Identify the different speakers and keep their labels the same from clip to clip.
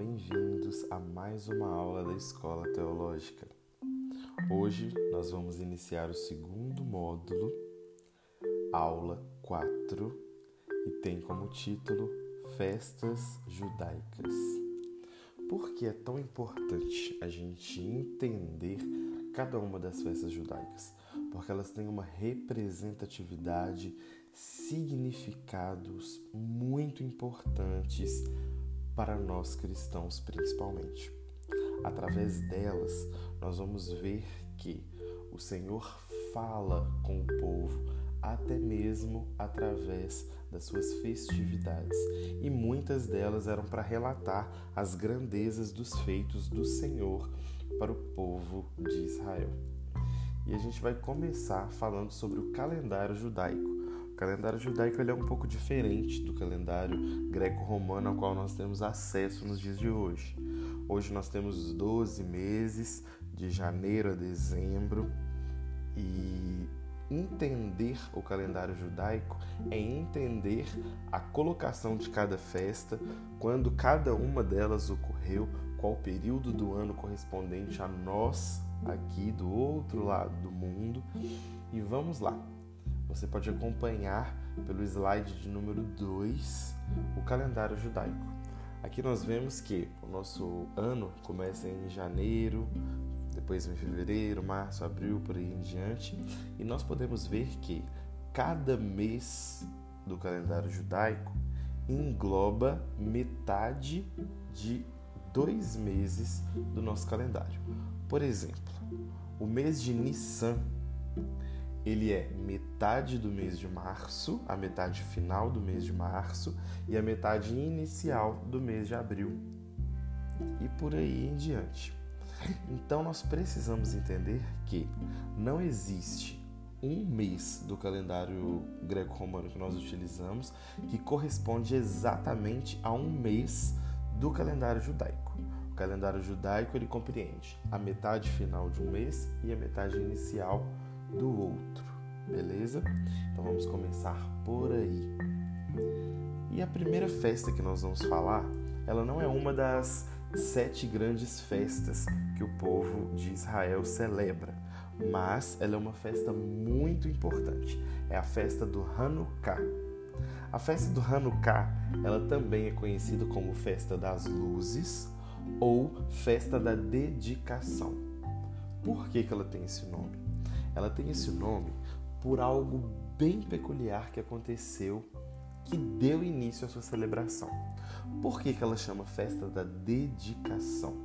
Speaker 1: bem-vindos a mais uma aula da Escola Teológica. Hoje nós vamos iniciar o segundo módulo, aula 4, e tem como título Festas Judaicas. Por que é tão importante a gente entender cada uma das festas judaicas? Porque elas têm uma representatividade, significados muito importantes para nós cristãos principalmente. Através delas, nós vamos ver que o Senhor fala com o povo, até mesmo através das suas festividades, e muitas delas eram para relatar as grandezas dos feitos do Senhor para o povo de Israel. E a gente vai começar falando sobre o calendário judaico calendário judaico ele é um pouco diferente do calendário greco-romano ao qual nós temos acesso nos dias de hoje. Hoje nós temos 12 meses, de janeiro a dezembro, e entender o calendário judaico é entender a colocação de cada festa, quando cada uma delas ocorreu, qual período do ano correspondente a nós aqui do outro lado do mundo. E vamos lá. Você pode acompanhar pelo slide de número 2 o calendário judaico. Aqui nós vemos que o nosso ano começa em janeiro, depois em fevereiro, março, abril, por aí em diante, e nós podemos ver que cada mês do calendário judaico engloba metade de dois meses do nosso calendário. Por exemplo, o mês de Nissan ele é metade do mês de março, a metade final do mês de março e a metade inicial do mês de abril. E por aí em diante. Então nós precisamos entender que não existe um mês do calendário greco-romano que nós utilizamos que corresponde exatamente a um mês do calendário judaico. O calendário judaico ele compreende a metade final de um mês e a metade inicial do outro, beleza? Então vamos começar por aí. E a primeira festa que nós vamos falar, ela não é uma das sete grandes festas que o povo de Israel celebra, mas ela é uma festa muito importante. É a festa do Hanukkah. A festa do Hanukkah, ela também é conhecida como festa das luzes ou festa da dedicação. Por que, que ela tem esse nome? Ela tem esse nome por algo bem peculiar que aconteceu que deu início à sua celebração. Por que, que ela chama festa da dedicação?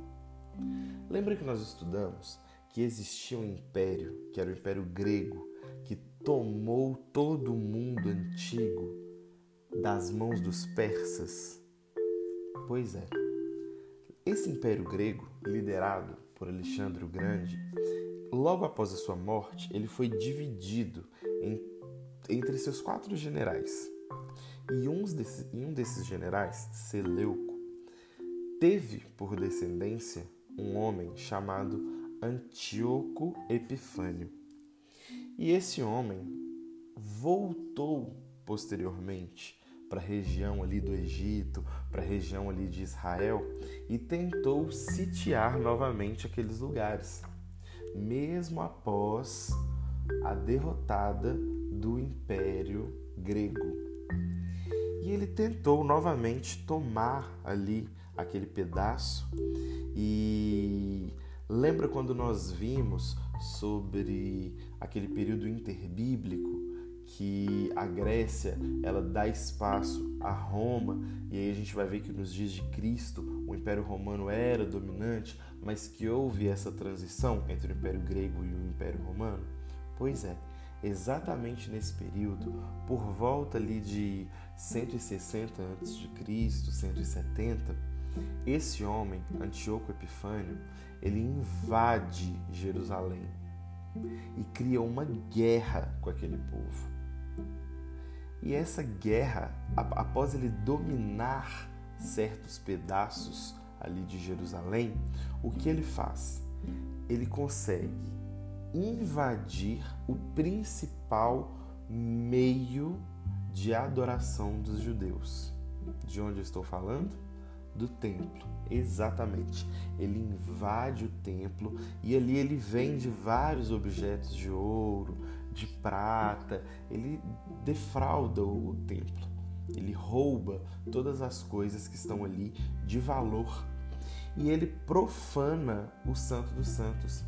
Speaker 1: Lembra que nós estudamos que existia um império, que era o Império Grego, que tomou todo o mundo antigo das mãos dos persas? Pois é. Esse Império Grego, liderado por Alexandre o Grande, Logo após a sua morte, ele foi dividido em, entre seus quatro generais. E um desses, e um desses generais, Seleuco, teve por descendência um homem chamado Antíoco Epifânio. E esse homem voltou posteriormente para a região ali do Egito, para a região ali de Israel e tentou sitiar novamente aqueles lugares mesmo após a derrotada do Império Grego. E ele tentou novamente tomar ali aquele pedaço e lembra quando nós vimos sobre aquele período interbíblico que a Grécia ela dá espaço a Roma e aí a gente vai ver que nos dias de Cristo o Império Romano era dominante, mas que houve essa transição entre o Império Grego e o Império Romano? Pois é, exatamente nesse período, por volta ali de 160 a.C., 170, esse homem, Antíoco Epifânio, ele invade Jerusalém e cria uma guerra com aquele povo. E essa guerra, após ele dominar certos pedaços ali de Jerusalém, o que ele faz? Ele consegue invadir o principal meio de adoração dos judeus. De onde eu estou falando? do templo. Exatamente. Ele invade o templo e ali ele vende vários objetos de ouro, de prata, ele defrauda o templo. Ele rouba todas as coisas que estão ali de valor e ele profana o Santo dos Santos.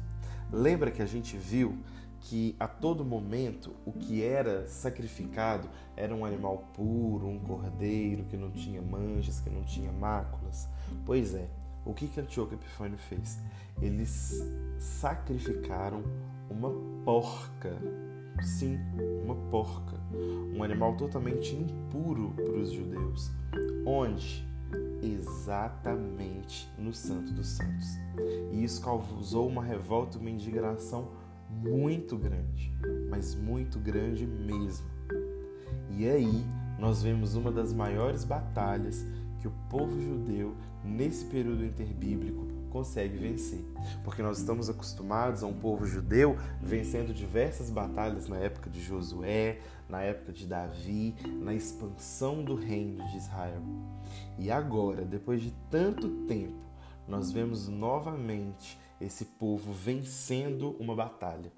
Speaker 1: Lembra que a gente viu que a todo momento o que era sacrificado era um animal puro, um cordeiro que não tinha manchas, que não tinha máculas? Pois é, o que, que Antíoco Epifânio fez? Eles sacrificaram uma porca. Sim, uma porca. Um animal totalmente impuro para os judeus. Onde? Exatamente no Santo dos Santos. E isso causou uma revolta, uma indignação muito grande, mas muito grande mesmo. E aí nós vemos uma das maiores batalhas que o povo judeu, nesse período interbíblico, consegue vencer. Porque nós estamos acostumados a um povo judeu vencendo diversas batalhas na época de Josué, na época de Davi, na expansão do reino de Israel. E agora, depois de tanto tempo, nós vemos novamente esse povo vencendo uma batalha.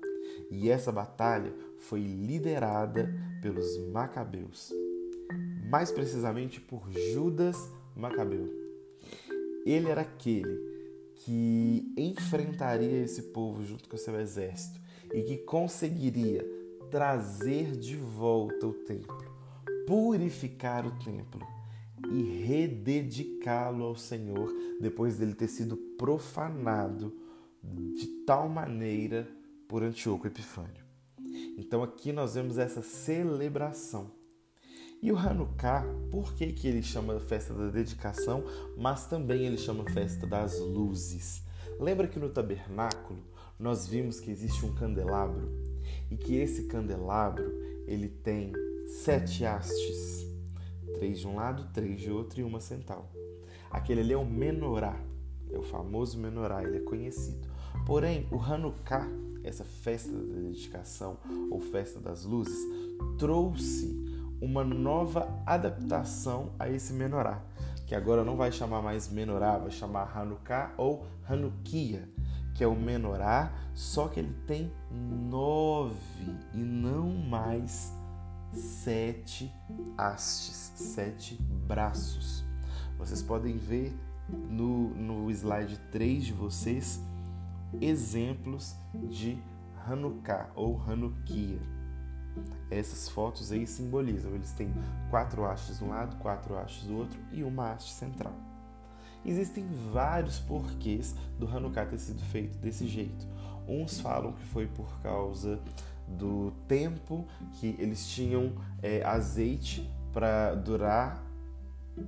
Speaker 1: E essa batalha foi liderada pelos Macabeus, mais precisamente por Judas Macabeu. Ele era aquele que enfrentaria esse povo junto com o seu exército e que conseguiria trazer de volta o templo, purificar o templo e rededicá-lo ao Senhor depois dele ter sido profanado de tal maneira por Antíoco Epifânio. Então aqui nós vemos essa celebração. E o Hanukkah, por que, que ele chama festa da dedicação, mas também ele chama festa das luzes? Lembra que no tabernáculo nós vimos que existe um candelabro e que esse candelabro ele tem sete hastes, três de um lado, três de outro e uma central. Aquele ali é o menorá, é o famoso menorá, ele é conhecido. Porém, o Hanukkah, essa festa da dedicação ou festa das luzes, trouxe uma nova adaptação a esse menorá, que agora não vai chamar mais menorá, vai chamar Hanukkah ou Hanukkah, que é o menorá, só que ele tem nove e não mais sete hastes, sete braços. Vocês podem ver no, no slide 3 de vocês exemplos de Hanukkah ou Hanukkah. Essas fotos aí simbolizam, eles têm quatro hastes de um lado, quatro hastes do outro e uma haste central. Existem vários porquês do Hanukkah ter sido feito desse jeito. Uns falam que foi por causa do tempo que eles tinham é, azeite para durar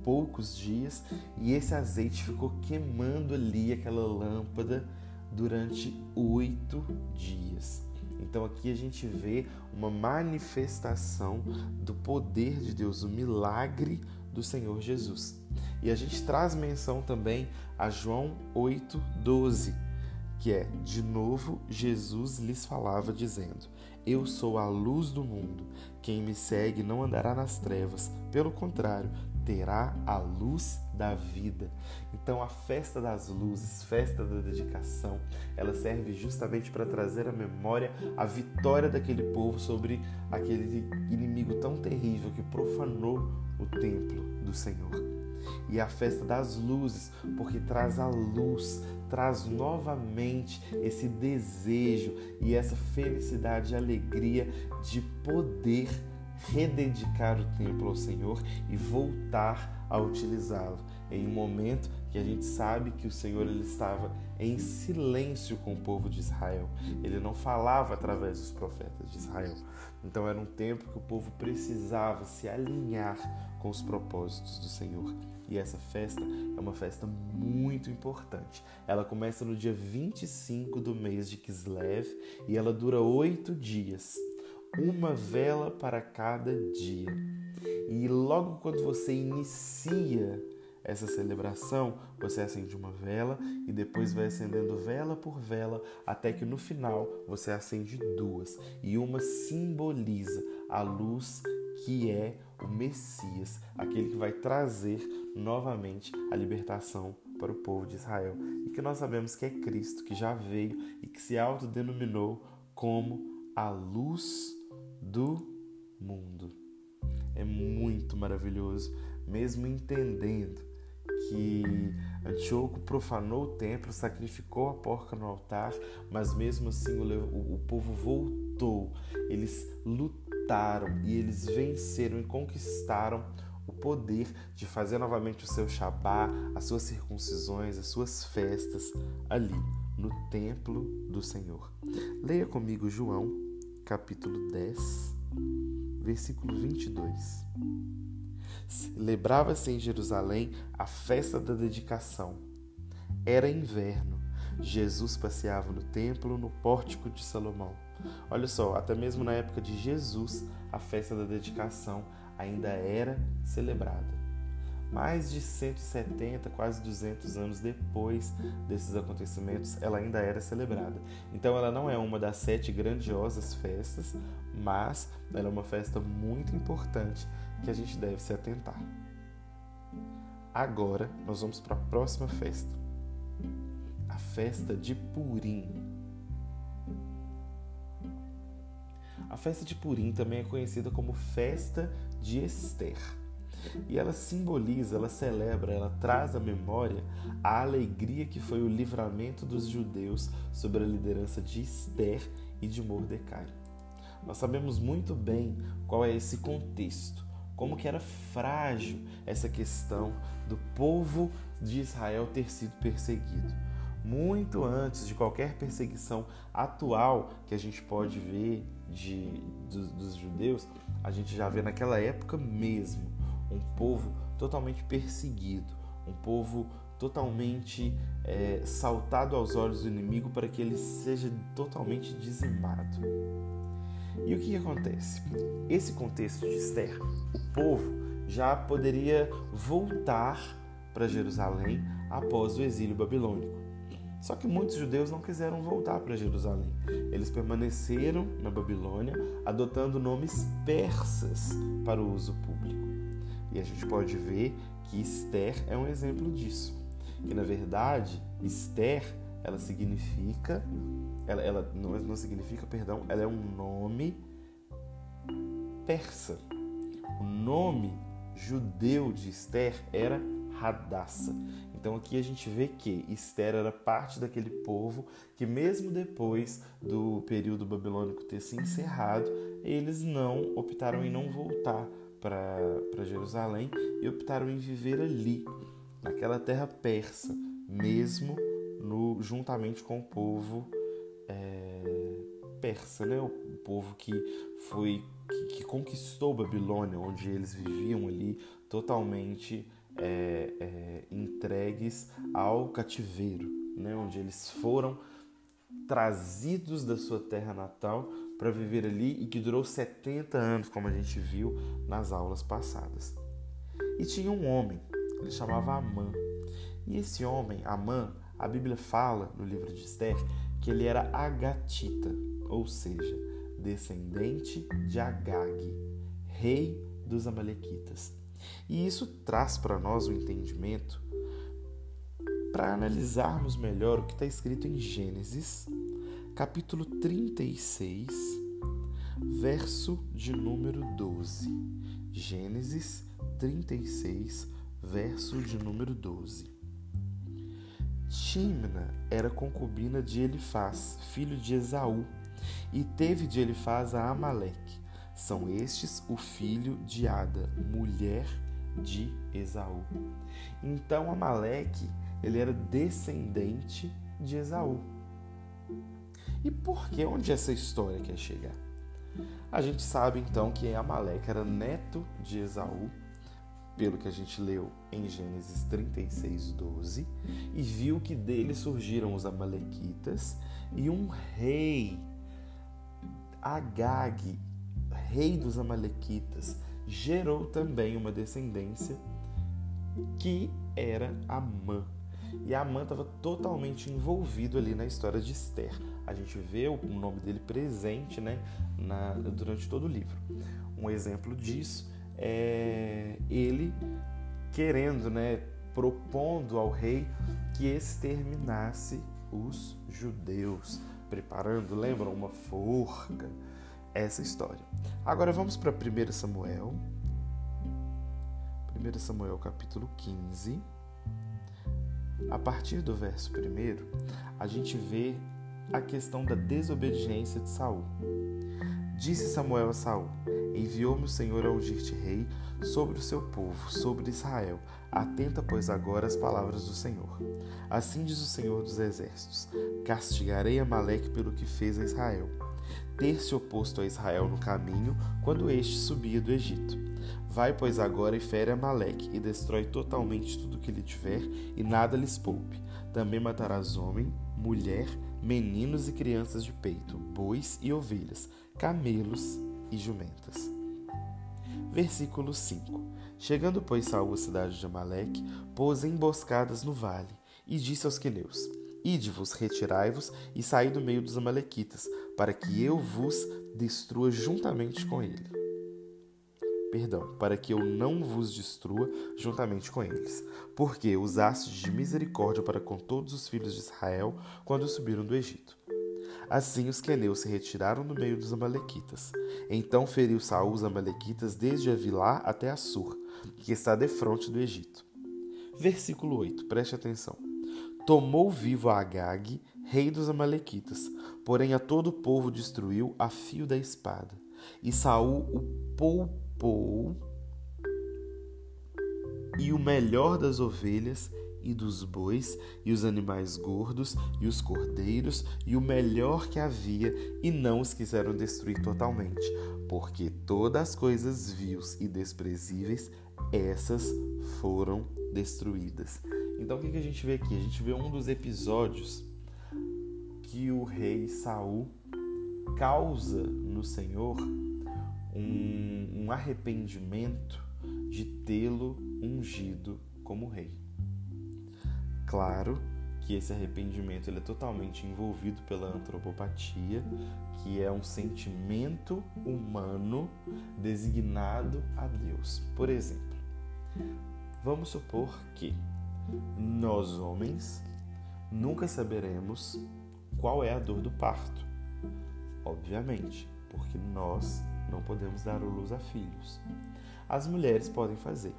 Speaker 1: poucos dias e esse azeite ficou queimando ali aquela lâmpada durante oito dias. Então aqui a gente vê uma manifestação do poder de Deus, o milagre do Senhor Jesus. E a gente traz menção também a João 8:12, que é: De novo Jesus lhes falava dizendo: Eu sou a luz do mundo. Quem me segue não andará nas trevas, pelo contrário, terá a luz da vida. Então a festa das luzes, festa da dedicação, ela serve justamente para trazer à memória a vitória daquele povo sobre aquele inimigo tão terrível que profanou o templo do Senhor. E a festa das luzes, porque traz a luz, traz novamente esse desejo e essa felicidade e alegria de poder rededicar o templo ao Senhor e voltar a utilizá-lo em um momento que a gente sabe que o Senhor ele estava em silêncio com o povo de Israel. Ele não falava através dos profetas de Israel. Então era um tempo que o povo precisava se alinhar com os propósitos do Senhor. E essa festa é uma festa muito importante. Ela começa no dia 25 do mês de Kislev e ela dura oito dias uma vela para cada dia. E logo quando você inicia essa celebração, você acende uma vela e depois vai acendendo vela por vela até que no final você acende duas. E uma simboliza a luz que é o Messias, aquele que vai trazer novamente a libertação para o povo de Israel. E que nós sabemos que é Cristo que já veio e que se autodenominou como a luz do mundo. É muito maravilhoso, mesmo entendendo que Antíoco profanou o templo, sacrificou a porca no altar, mas mesmo assim o, o, povo voltou. Eles lutaram e eles venceram e conquistaram o poder de fazer novamente o seu Shabá, as suas circuncisões, as suas festas ali no templo do Senhor. Leia comigo João, capítulo 10, versículo 22. Celebrava-se em Jerusalém a festa da dedicação. Era inverno. Jesus passeava no templo, no pórtico de Salomão. Olha só, até mesmo na época de Jesus, a festa da dedicação ainda era celebrada. Mais de 170, quase 200 anos depois desses acontecimentos, ela ainda era celebrada. Então, ela não é uma das sete grandiosas festas, mas ela é uma festa muito importante que a gente deve se atentar. Agora, nós vamos para a próxima festa, a festa de Purim. A festa de Purim também é conhecida como festa de Esther. E ela simboliza, ela celebra, ela traz à memória a alegria que foi o livramento dos judeus sob a liderança de Esther e de Mordecai. Nós sabemos muito bem qual é esse contexto, como que era frágil essa questão do povo de Israel ter sido perseguido. Muito antes de qualquer perseguição atual que a gente pode ver de, dos, dos judeus, a gente já vê naquela época mesmo um povo totalmente perseguido, um povo totalmente é, saltado aos olhos do inimigo para que ele seja totalmente dizimado. E o que, que acontece? Esse contexto de Esther, o povo já poderia voltar para Jerusalém após o exílio babilônico. Só que muitos judeus não quiseram voltar para Jerusalém. Eles permaneceram na Babilônia, adotando nomes persas para o uso público. E a gente pode ver que Esther é um exemplo disso. Que na verdade, Esther, ela significa ela, ela não, não significa, perdão, ela é um nome persa. O nome judeu de Esther era Radassa. Então aqui a gente vê que Esther era parte daquele povo que mesmo depois do período babilônico ter se encerrado, eles não optaram em não voltar para Jerusalém e optaram em viver ali, naquela terra persa, mesmo no, juntamente com o povo é, persa, né? o povo que foi que, que, conquistou Babilônia, onde eles viviam ali totalmente é, é, entregues ao cativeiro, né? onde eles foram trazidos da sua terra natal para viver ali e que durou 70 anos, como a gente viu nas aulas passadas. E tinha um homem, ele chamava Amã. E esse homem, Amã, a Bíblia fala no livro de Esther que ele era agatita, ou seja, descendente de Agag, rei dos Amalequitas. E isso traz para nós o entendimento para analisarmos melhor o que está escrito em Gênesis, capítulo 36, verso de número 12. Gênesis 36, verso de número 12. Timna era concubina de Elifaz, filho de Esaú, e teve de Elifaz a Amaleque. São estes o filho de Ada, mulher de Esaú. Então Amaleque, ele era descendente de Esaú. E por que onde essa história quer chegar? A gente sabe então que Amaleque era neto de Esaú pelo que a gente leu em Gênesis 36, 12, e viu que dele surgiram os Amalequitas e um rei, Agag, rei dos Amalequitas, gerou também uma descendência que era Amã. E Amã estava totalmente envolvido ali na história de Esther. A gente vê o nome dele presente né, na, durante todo o livro. Um exemplo disso é, ele querendo, né, propondo ao rei que exterminasse os judeus, preparando, lembram, uma forca, essa história. Agora vamos para 1 Samuel, 1 Samuel capítulo 15. A partir do verso 1, a gente vê a questão da desobediência de Saul. Disse Samuel a Saul: Enviou-me o Senhor a ungir-te rei sobre o seu povo, sobre Israel. Atenta, pois, agora as palavras do Senhor. Assim diz o Senhor dos Exércitos: Castigarei Amaleque pelo que fez a Israel. Ter se oposto a Israel no caminho, quando este subia do Egito. Vai, pois, agora e fere Amaleque, e destrói totalmente tudo que lhe tiver, e nada lhes poupe. Também matarás homem, mulher, meninos e crianças de peito, bois e ovelhas, camelos e jumentas. Versículo 5 Chegando, pois, Saul à cidade de Amaleque, pôs emboscadas no vale, e disse aos queneus: Ide-vos, retirai-vos e saí do meio dos amalequitas, para que eu vos destrua juntamente com ele. Perdão, para que eu não vos destrua juntamente com eles, porque usastes de misericórdia para com todos os filhos de Israel quando subiram do Egito. Assim os queneus se retiraram do meio dos amalequitas. Então feriu Saul os amalequitas desde Avilá até Assur, que está defronte do Egito. Versículo 8, preste atenção. Tomou vivo a Agag, rei dos amalequitas, porém a todo o povo destruiu a fio da espada. E Saul o poupou e o melhor das ovelhas e dos bois, e os animais gordos, e os cordeiros, e o melhor que havia, e não os quiseram destruir totalmente, porque todas as coisas vios e desprezíveis, essas foram destruídas. Então o que a gente vê aqui? A gente vê um dos episódios que o rei Saul causa no Senhor um, um arrependimento de tê-lo ungido como rei. Claro que esse arrependimento ele é totalmente envolvido pela antropopatia, que é um sentimento humano designado a Deus. Por exemplo, vamos supor que nós homens nunca saberemos qual é a dor do parto. Obviamente, porque nós não podemos dar luz a filhos. As mulheres podem fazer.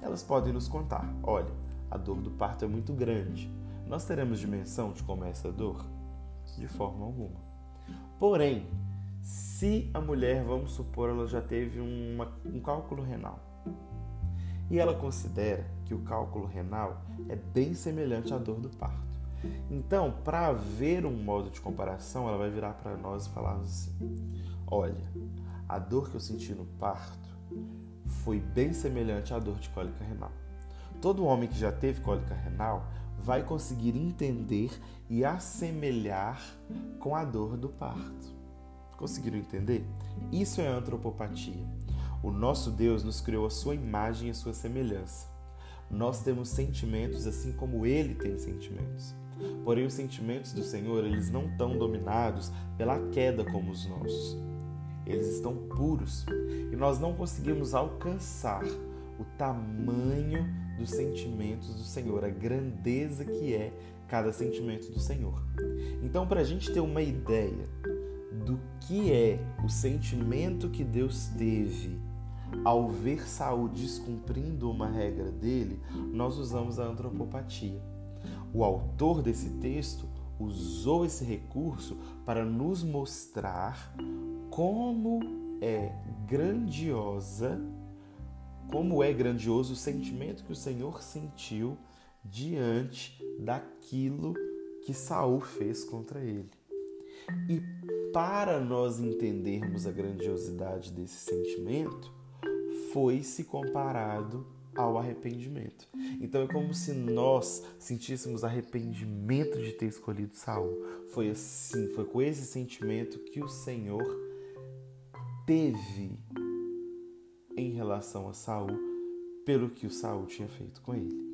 Speaker 1: Elas podem nos contar: olha, a dor do parto é muito grande. Nós teremos dimensão de como é essa dor? De forma alguma. Porém, se a mulher, vamos supor, ela já teve uma, um cálculo renal e ela considera que o cálculo renal é bem semelhante à dor do parto. Então, para haver um modo de comparação, ela vai virar para nós e falar assim: Olha, a dor que eu senti no parto foi bem semelhante à dor de cólica renal. Todo homem que já teve cólica renal vai conseguir entender e assemelhar com a dor do parto. Conseguiram entender? Isso é antropopatia. O nosso Deus nos criou a sua imagem e a sua semelhança. Nós temos sentimentos assim como ele tem sentimentos. Porém, os sentimentos do Senhor, eles não estão dominados pela queda como os nossos. Eles estão puros e nós não conseguimos alcançar o tamanho dos sentimentos do Senhor, a grandeza que é cada sentimento do Senhor. Então, para a gente ter uma ideia do que é o sentimento que Deus teve ao ver Saul descumprindo uma regra dele, nós usamos a antropopatia. O autor desse texto usou esse recurso para nos mostrar como é grandiosa como é grandioso o sentimento que o Senhor sentiu diante daquilo que Saul fez contra ele. E para nós entendermos a grandiosidade desse sentimento, foi-se comparado ao arrependimento. Então é como se nós sentíssemos arrependimento de ter escolhido Saul. Foi assim, foi com esse sentimento que o Senhor teve em relação a Saul pelo que o Saul tinha feito com ele.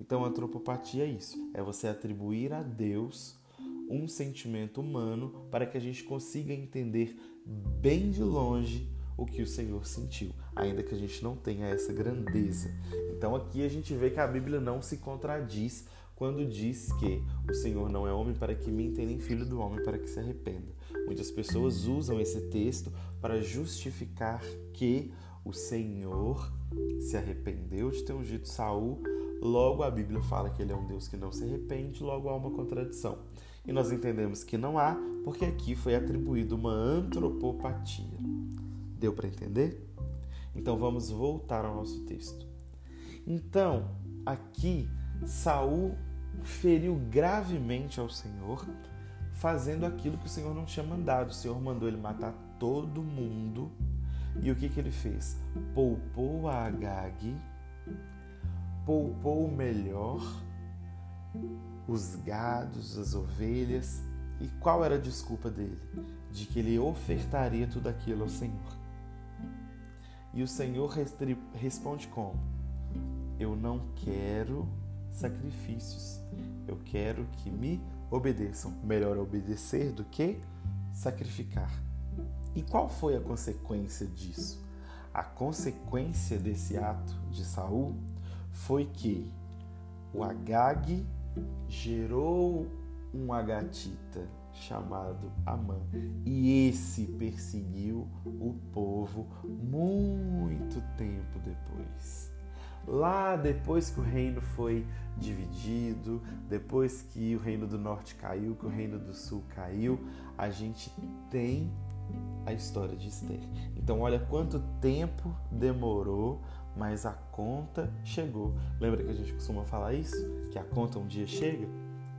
Speaker 1: Então, a antropopatia é isso: é você atribuir a Deus um sentimento humano para que a gente consiga entender bem de longe o que o Senhor sentiu, ainda que a gente não tenha essa grandeza. Então aqui a gente vê que a Bíblia não se contradiz quando diz que o Senhor não é homem para que minta, nem filho do homem para que se arrependa. Muitas pessoas usam esse texto para justificar que o Senhor se arrependeu de ter ungido Saul, logo a Bíblia fala que ele é um Deus que não se arrepende, logo há uma contradição. E nós entendemos que não há, porque aqui foi atribuído uma antropopatia. Deu para entender? Então vamos voltar ao nosso texto. Então, aqui Saul feriu gravemente ao Senhor, fazendo aquilo que o Senhor não tinha mandado. O Senhor mandou ele matar todo mundo. E o que, que ele fez? Poupou a Agag, poupou o melhor, os gados, as ovelhas. E qual era a desculpa dele? De que ele ofertaria tudo aquilo ao Senhor. E o Senhor responde como? Eu não quero sacrifícios. Eu quero que me obedeçam. Melhor obedecer do que sacrificar. E qual foi a consequência disso? A consequência desse ato de Saul foi que o Agag gerou um agatita chamado Amã e esse perseguiu o povo muito tempo depois. Lá depois que o reino foi dividido, depois que o reino do norte caiu, que o reino do sul caiu, a gente tem a história de Esther. Então, olha quanto tempo demorou, mas a conta chegou. Lembra que a gente costuma falar isso? Que a conta um dia chega?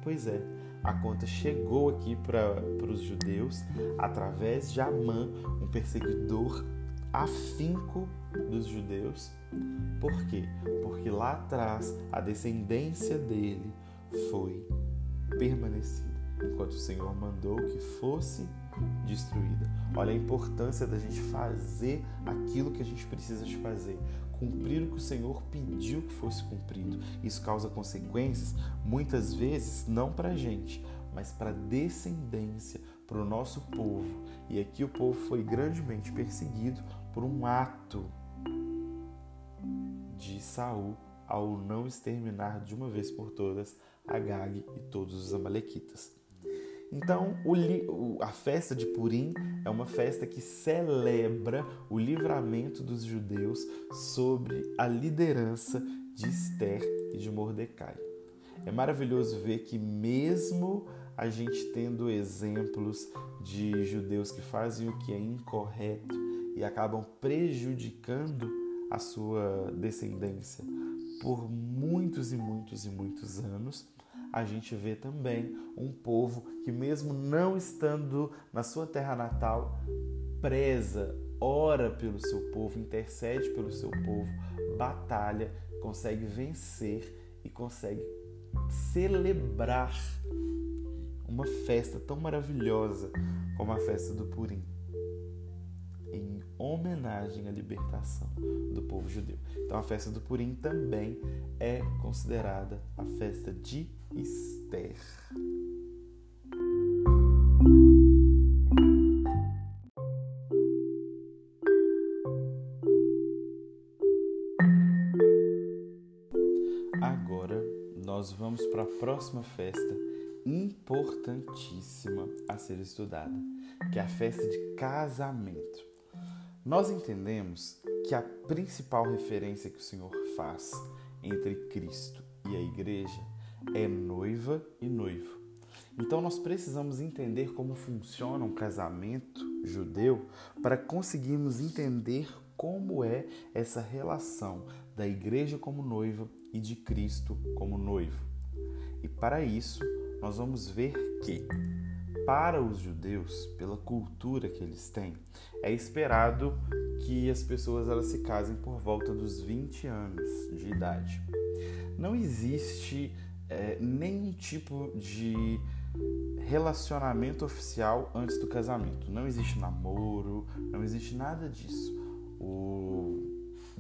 Speaker 1: Pois é, a conta chegou aqui para os judeus através de Amã, um perseguidor afinco dos judeus. Por quê? Porque lá atrás a descendência dele foi permanecida, enquanto o Senhor mandou que fosse destruída. Olha a importância da gente fazer aquilo que a gente precisa de fazer, cumprir o que o Senhor pediu que fosse cumprido. Isso causa consequências, muitas vezes, não para a gente, mas para a descendência, para o nosso povo. E aqui o povo foi grandemente perseguido por um ato de Saul ao não exterminar de uma vez por todas Agag e todos os amalequitas. Então, o, a festa de Purim é uma festa que celebra o livramento dos judeus sobre a liderança de Esther e de Mordecai. É maravilhoso ver que, mesmo a gente tendo exemplos de judeus que fazem o que é incorreto e acabam prejudicando a sua descendência por muitos e muitos e muitos anos, a gente vê também um povo que, mesmo não estando na sua terra natal, preza, ora pelo seu povo, intercede pelo seu povo, batalha, consegue vencer e consegue celebrar uma festa tão maravilhosa como a festa do Purim homenagem à libertação do povo judeu. Então a festa do Purim também é considerada a festa de Esther. Agora nós vamos para a próxima festa importantíssima a ser estudada, que é a festa de casamento. Nós entendemos que a principal referência que o Senhor faz entre Cristo e a igreja é noiva e noivo. Então nós precisamos entender como funciona um casamento judeu para conseguirmos entender como é essa relação da igreja como noiva e de Cristo como noivo. E para isso, nós vamos ver que para os judeus, pela cultura que eles têm, é esperado que as pessoas elas se casem por volta dos 20 anos de idade. Não existe é, nenhum tipo de relacionamento oficial antes do casamento. Não existe namoro, não existe nada disso. O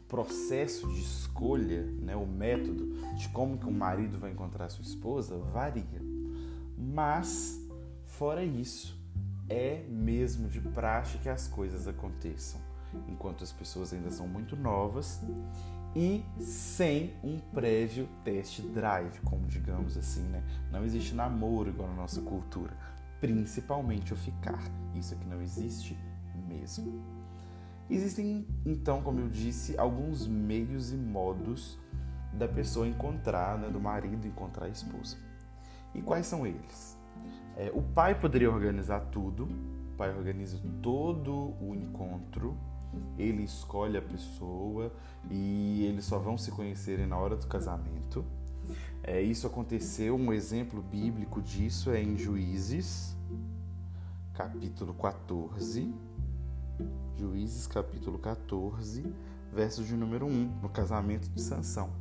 Speaker 1: processo de escolha, né, o método de como que um marido vai encontrar sua esposa varia. Mas Fora isso, é mesmo de praxe que as coisas aconteçam. enquanto as pessoas ainda são muito novas, e sem um prévio test drive, como digamos assim, né? Não existe namoro igual na nossa cultura, principalmente o ficar. Isso aqui não existe mesmo. Existem, então, como eu disse, alguns meios e modos da pessoa encontrar, né, do marido encontrar a esposa. E quais são eles? É, o pai poderia organizar tudo, o pai organiza todo o encontro, ele escolhe a pessoa e eles só vão se conhecerem na hora do casamento. É, isso aconteceu, um exemplo bíblico disso é em Juízes, capítulo 14. Juízes, capítulo 14, verso de número 1, no casamento de Sansão.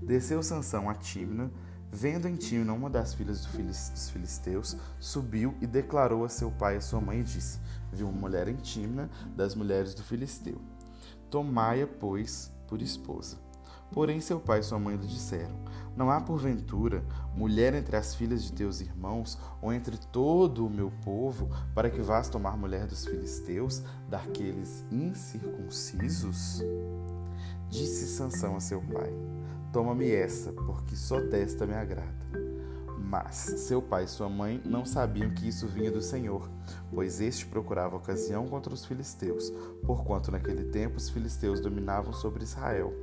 Speaker 1: Desceu Sansão a Timna, Vendo em Timna uma das filhas dos filisteus, subiu e declarou a seu pai e a sua mãe e disse: Viu uma mulher em Timna das mulheres do filisteu. Tomai-a, pois, por esposa. Porém, seu pai e sua mãe lhe disseram: Não há porventura mulher entre as filhas de teus irmãos ou entre todo o meu povo para que vás tomar mulher dos filisteus, daqueles incircuncisos? Disse Sansão a seu pai: Toma-me essa, porque só desta me agrada. Mas seu pai e sua mãe não sabiam que isso vinha do Senhor, pois este procurava ocasião contra os filisteus, porquanto naquele tempo os filisteus dominavam sobre Israel.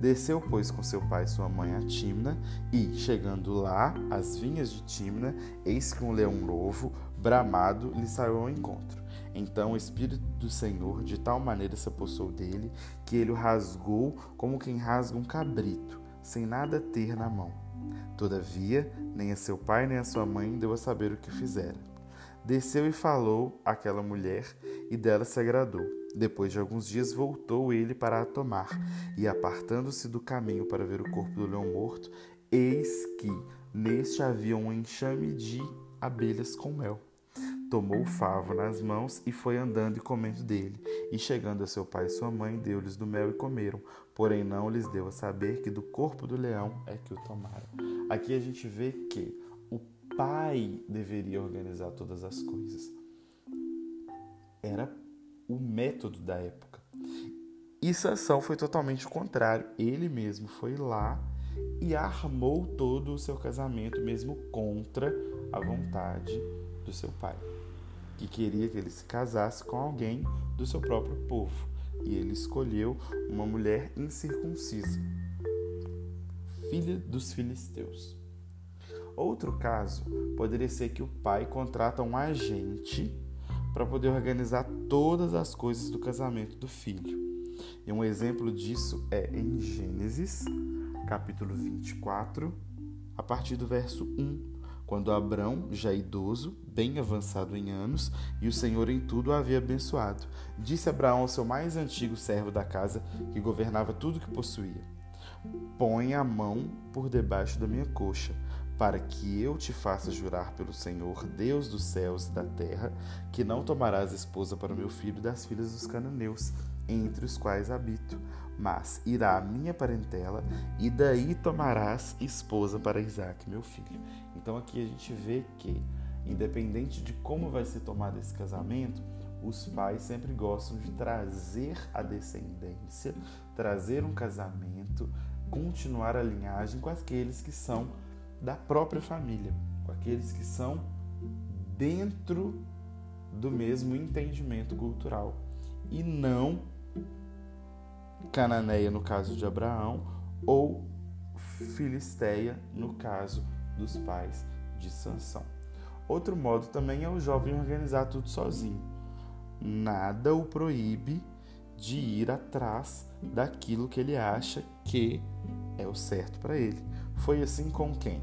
Speaker 1: Desceu, pois, com seu pai e sua mãe a Timna, e, chegando lá, às vinhas de Timna, eis que um leão novo, bramado, lhe saiu ao encontro. Então o Espírito do Senhor de tal maneira se apossou dele, que ele o rasgou como quem rasga um cabrito sem nada ter na mão. Todavia, nem a seu pai nem a sua mãe deu a saber o que fizera. Desceu e falou àquela mulher, e dela se agradou. Depois de alguns dias voltou ele para a tomar, e apartando-se do caminho para ver o corpo do leão morto, eis que neste havia um enxame de abelhas com mel. Tomou o favo nas mãos e foi andando e comendo dele. E chegando a seu pai e sua mãe, deu-lhes do mel e comeram. Porém, não lhes deu a saber que do corpo do leão é que o tomaram. Aqui a gente vê que o pai deveria organizar todas as coisas. Era o método da época. E Sansão foi totalmente o contrário. Ele mesmo foi lá e armou todo o seu casamento, mesmo contra a vontade do seu pai que queria que ele se casasse com alguém do seu próprio povo, e ele escolheu uma mulher incircuncisa, filha dos filisteus. Outro caso poderia ser que o pai contrata um agente para poder organizar todas as coisas do casamento do filho. E um exemplo disso é em Gênesis, capítulo 24, a partir do verso 1 quando Abrão, já idoso, bem avançado em anos, e o Senhor em tudo o havia abençoado, disse Abraão ao seu mais antigo servo da casa, que governava tudo que possuía: Põe a mão por debaixo da minha coxa, para que eu te faça jurar pelo Senhor, Deus dos céus e da terra, que não tomarás esposa para o meu filho das filhas dos cananeus, entre os quais habito, mas irá a minha parentela, e daí tomarás esposa para Isaac, meu filho. Então aqui a gente vê que, independente de como vai ser tomado esse casamento, os pais sempre gostam de trazer a descendência, trazer um casamento, continuar a linhagem com aqueles que são da própria família, com aqueles que são dentro do mesmo entendimento cultural. E não Cananeia no caso de Abraão ou Filisteia no caso dos pais de Sansão. Outro modo também é o jovem organizar tudo sozinho. Nada o proíbe de ir atrás daquilo que ele acha que é o certo para ele. Foi assim com quem?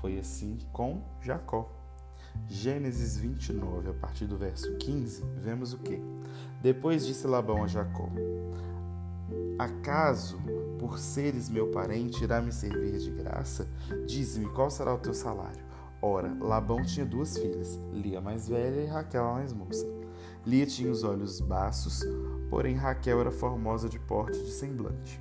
Speaker 1: Foi assim com Jacó. Gênesis 29, a partir do verso 15, vemos o que? Depois disse Labão a Jacó: Acaso, por seres meu parente, irá me servir de graça? Dize-me qual será o teu salário. Ora, Labão tinha duas filhas, Lia mais velha e Raquel a mais moça. Lia tinha os olhos baços, porém Raquel era formosa de porte de semblante.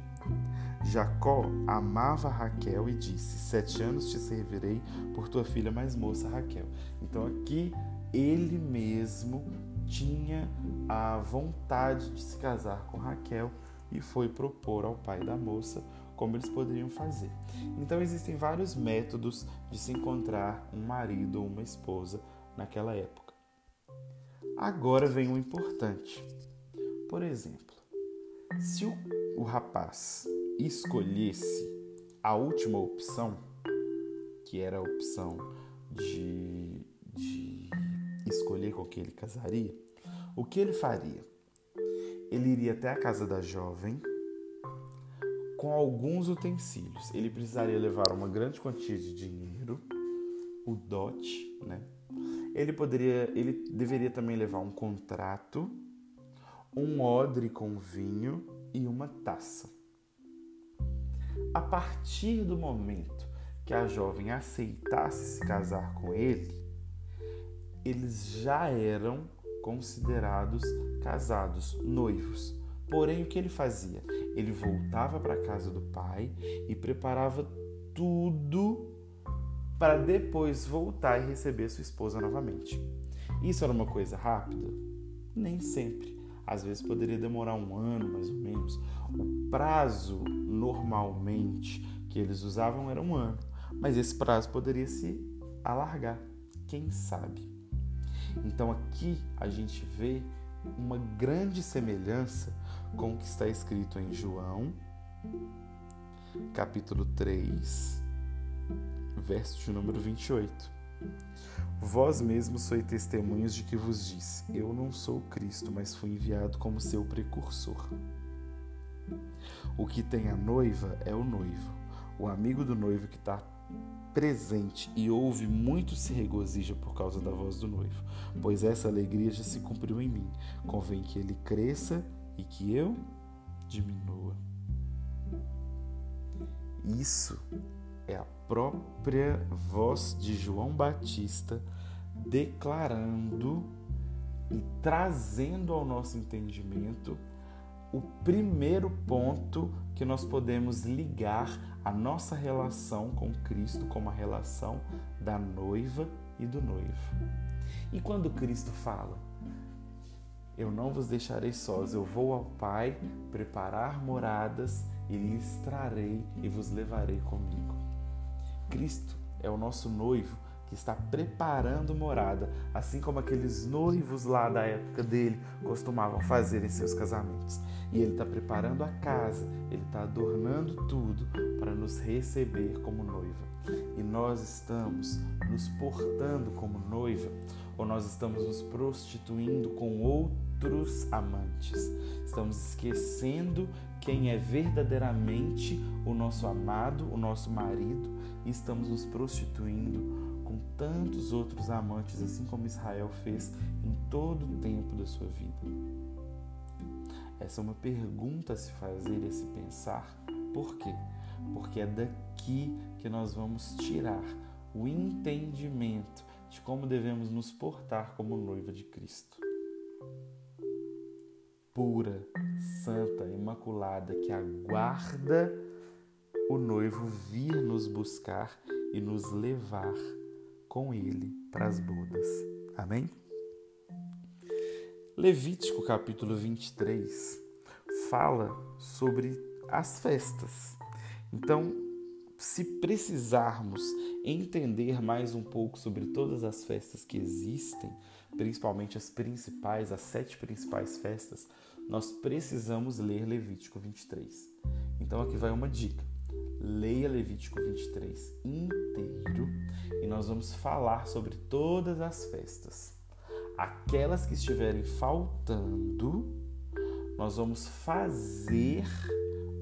Speaker 1: Jacó amava Raquel e disse: Sete anos te servirei por tua filha mais moça Raquel. Então aqui ele mesmo tinha a vontade de se casar com Raquel e foi propor ao pai da moça como eles poderiam fazer. Então existem vários métodos de se encontrar um marido ou uma esposa naquela época. Agora vem o importante. Por exemplo, se o, o rapaz escolhesse a última opção, que era a opção de, de escolher com quem ele casaria, o que ele faria? Ele iria até a casa da jovem com alguns utensílios. Ele precisaria levar uma grande quantia de dinheiro, o dote, né? Ele poderia, ele deveria também levar um contrato, um odre com vinho e uma taça. A partir do momento que a jovem aceitasse se casar com ele, eles já eram considerados casados, noivos. Porém, o que ele fazia? Ele voltava para a casa do pai e preparava tudo para depois voltar e receber sua esposa novamente. Isso era uma coisa rápida? Nem sempre. Às vezes poderia demorar um ano, mais ou menos. O prazo normalmente que eles usavam era um ano, mas esse prazo poderia se alargar, quem sabe. Então aqui a gente vê uma grande semelhança com o que está escrito em João, capítulo 3, verso de número 28. Vós mesmos sois testemunhas de que vos disse: Eu não sou Cristo, mas fui enviado como seu precursor. O que tem a noiva é o noivo. O amigo do noivo que está presente e ouve muito se regozija por causa da voz do noivo, pois essa alegria já se cumpriu em mim. Convém que ele cresça e que eu diminua. Isso é a própria voz de João Batista declarando e trazendo ao nosso entendimento o primeiro ponto que nós podemos ligar a nossa relação com Cristo como a relação da noiva e do noivo. E quando Cristo fala, eu não vos deixarei sós, eu vou ao Pai preparar moradas e lhes trarei e vos levarei comigo. Cristo é o nosso noivo que está preparando morada, assim como aqueles noivos lá da época dele costumavam fazer em seus casamentos. E ele está preparando a casa, ele está adornando tudo para nos receber como noiva. E nós estamos nos portando como noiva, ou nós estamos nos prostituindo com outros amantes. Estamos esquecendo quem é verdadeiramente o nosso amado, o nosso marido, e estamos nos prostituindo tantos outros amantes, assim como Israel fez em todo o tempo da sua vida? Essa é uma pergunta a se fazer e a se pensar. Por quê? Porque é daqui que nós vamos tirar o entendimento de como devemos nos portar como noiva de Cristo. Pura, santa, imaculada, que aguarda o noivo vir nos buscar e nos levar com ele para as bodas. Amém? Levítico capítulo 23 fala sobre as festas. Então, se precisarmos entender mais um pouco sobre todas as festas que existem, principalmente as principais, as sete principais festas, nós precisamos ler Levítico 23. Então aqui vai uma dica. Leia Levítico 23 inteiro e nós vamos falar sobre todas as festas. Aquelas que estiverem faltando, nós vamos fazer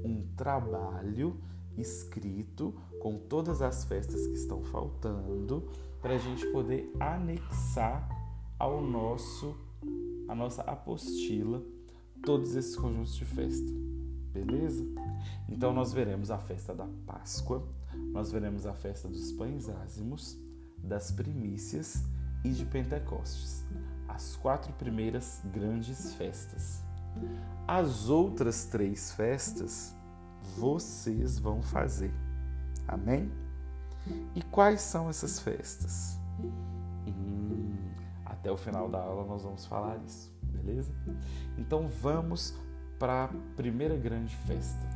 Speaker 1: um trabalho escrito com todas as festas que estão faltando para a gente poder anexar ao nosso a nossa apostila todos esses conjuntos de festa. Beleza? Então nós veremos a festa da Páscoa, nós veremos a festa dos pães ázimos, das primícias e de Pentecostes, as quatro primeiras grandes festas. As outras três festas vocês vão fazer. Amém? E quais são essas festas? Hum, Até o final da aula nós vamos falar isso, beleza? Então vamos para a primeira grande festa.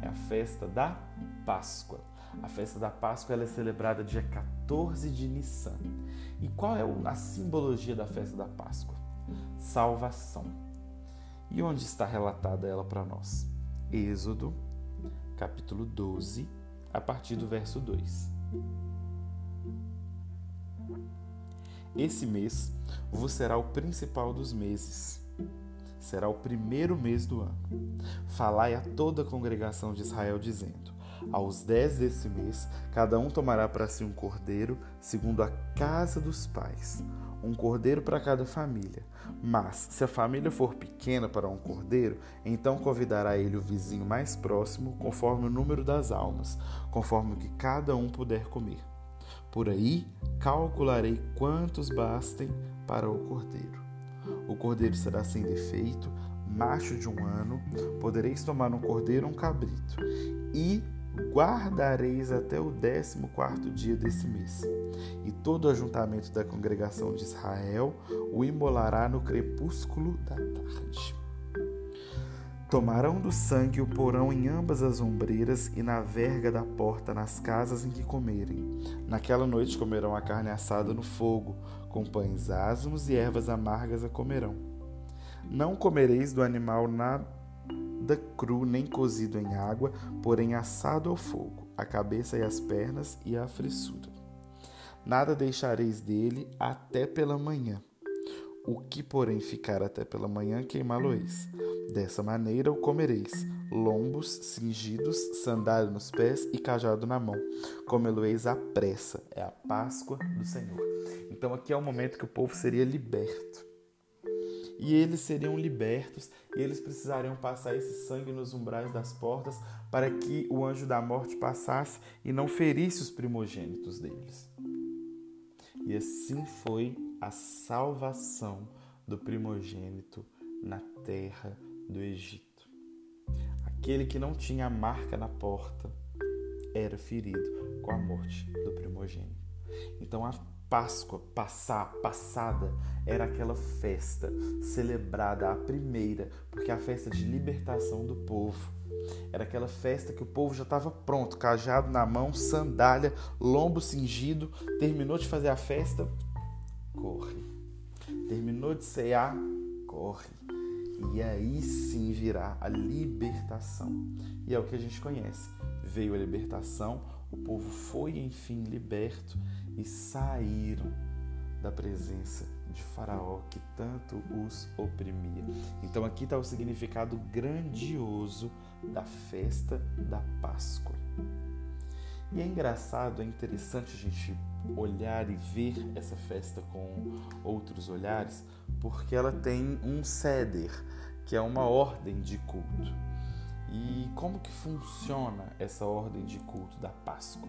Speaker 1: É a festa da Páscoa. A festa da Páscoa é celebrada dia 14 de Nissan. E qual é a simbologia da festa da Páscoa? Salvação. E onde está relatada ela para nós? Êxodo, capítulo 12, a partir do verso 2. Esse mês vos será o principal dos meses. Será o primeiro mês do ano. Falai a toda a congregação de Israel, dizendo: Aos dez desse mês, cada um tomará para si um cordeiro, segundo a casa dos pais, um cordeiro para cada família. Mas, se a família for pequena para um cordeiro, então convidará ele o vizinho mais próximo, conforme o número das almas, conforme o que cada um puder comer. Por aí calcularei quantos bastem para o cordeiro. O cordeiro será sem defeito, macho de um ano, podereis tomar um cordeiro ou um cabrito, e guardareis até o décimo quarto dia desse mês. E todo o ajuntamento da congregação de Israel o imolará no crepúsculo da tarde. Tomarão do sangue o porão em ambas as ombreiras e na verga da porta nas casas em que comerem. Naquela noite comerão a carne assada no fogo, com pães asmos e ervas amargas a comerão. Não comereis do animal nada cru nem cozido em água, porém assado ao fogo, a cabeça e as pernas e a fressura. Nada deixareis dele até pela manhã. O que, porém, ficar até pela manhã, queimá-lo-eis. Dessa maneira o comereis: lombos cingidos, sandália nos pés e cajado na mão. Comê-lo-eis à pressa. É a Páscoa do Senhor. Então, aqui é o momento que o povo seria liberto. E eles seriam libertos e eles precisariam passar esse sangue nos umbrais das portas para que o anjo da morte passasse e não ferisse os primogênitos deles. E assim foi a salvação do primogênito na terra do Egito. Aquele que não tinha marca na porta era ferido com a morte do primogênito. Então a Páscoa passar, passada, era aquela festa celebrada, a primeira, porque a festa de libertação do povo. Era aquela festa que o povo já estava pronto, cajado na mão, sandália, lombo cingido. Terminou de fazer a festa, corre. Terminou de cear, corre. E aí sim virá a libertação. E é o que a gente conhece. Veio a libertação, o povo foi enfim liberto e saíram da presença de Faraó que tanto os oprimia. Então aqui está o significado grandioso da festa da Páscoa. E é engraçado, é interessante a gente olhar e ver essa festa com outros olhares, porque ela tem um ceder, que é uma ordem de culto. E como que funciona essa ordem de culto da Páscoa?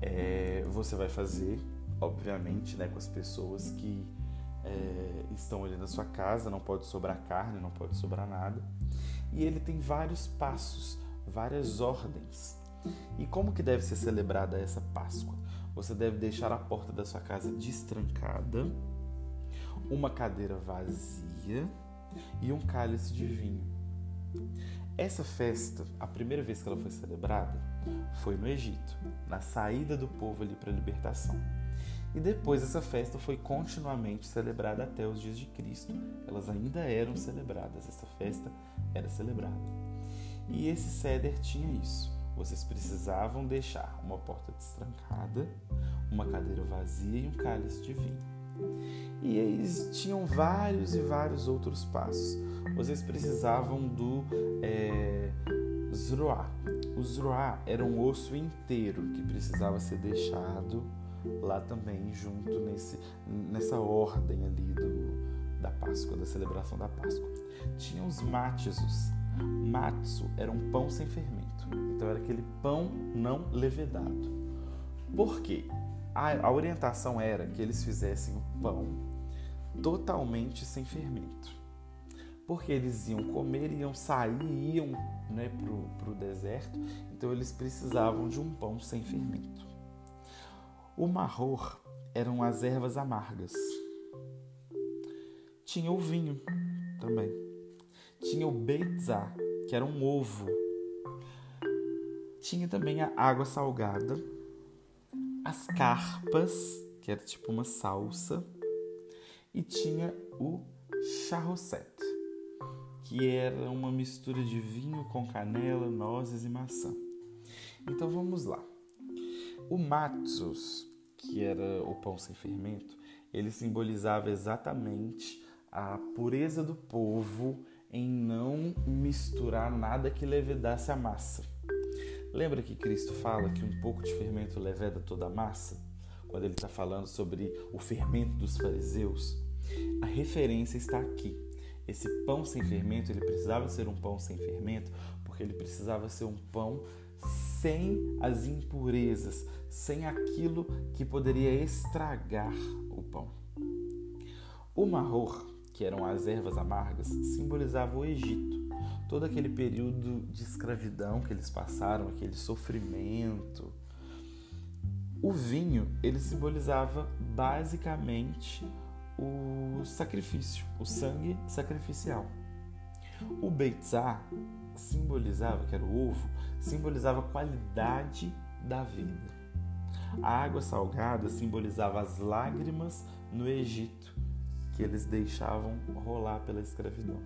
Speaker 1: É, você vai fazer, obviamente, né, com as pessoas que é, estão ali na sua casa, não pode sobrar carne, não pode sobrar nada. E ele tem vários passos, várias ordens. E como que deve ser celebrada essa Páscoa? Você deve deixar a porta da sua casa destrancada, uma cadeira vazia e um cálice de vinho. Essa festa, a primeira vez que ela foi celebrada, foi no Egito, na saída do povo ali para a libertação. E depois essa festa foi continuamente celebrada até os dias de Cristo. Elas ainda eram celebradas, essa festa era celebrada. E esse ceder tinha isso. Vocês precisavam deixar uma porta destrancada, uma cadeira vazia e um cálice de vinho. E eles tinham vários e vários outros passos. Vocês precisavam do é, zroá. O zroá era um osso inteiro que precisava ser deixado lá também junto nesse, nessa ordem ali do, da Páscoa, da celebração da Páscoa. Tinha os matizos. Matzo era um pão sem fermento. Então era aquele pão não levedado. Por quê? A, a orientação era que eles fizessem o pão totalmente sem fermento. Porque eles iam comer, iam sair, iam né, para o deserto, então eles precisavam de um pão sem fermento. O marror eram as ervas amargas. tinha o vinho também. Tinha o beitzá, que era um ovo. Tinha também a água salgada, as carpas, que era tipo uma salsa, e tinha o charrosset, que era uma mistura de vinho com canela, nozes e maçã. Então vamos lá. O matzos, que era o pão sem fermento, ele simbolizava exatamente a pureza do povo em não misturar nada que levedasse a massa. Lembra que Cristo fala que um pouco de fermento leveda toda a massa? Quando ele está falando sobre o fermento dos fariseus, a referência está aqui. Esse pão sem fermento, ele precisava ser um pão sem fermento, porque ele precisava ser um pão sem as impurezas, sem aquilo que poderia estragar o pão. O marror, que eram as ervas amargas, simbolizava o Egito, todo aquele período de escravidão que eles passaram, aquele sofrimento. O vinho, ele simbolizava basicamente o sacrifício, o sangue sacrificial. O beitzá simbolizava, que era o ovo, simbolizava a qualidade da vida. A água salgada simbolizava as lágrimas no Egito, que eles deixavam rolar pela escravidão.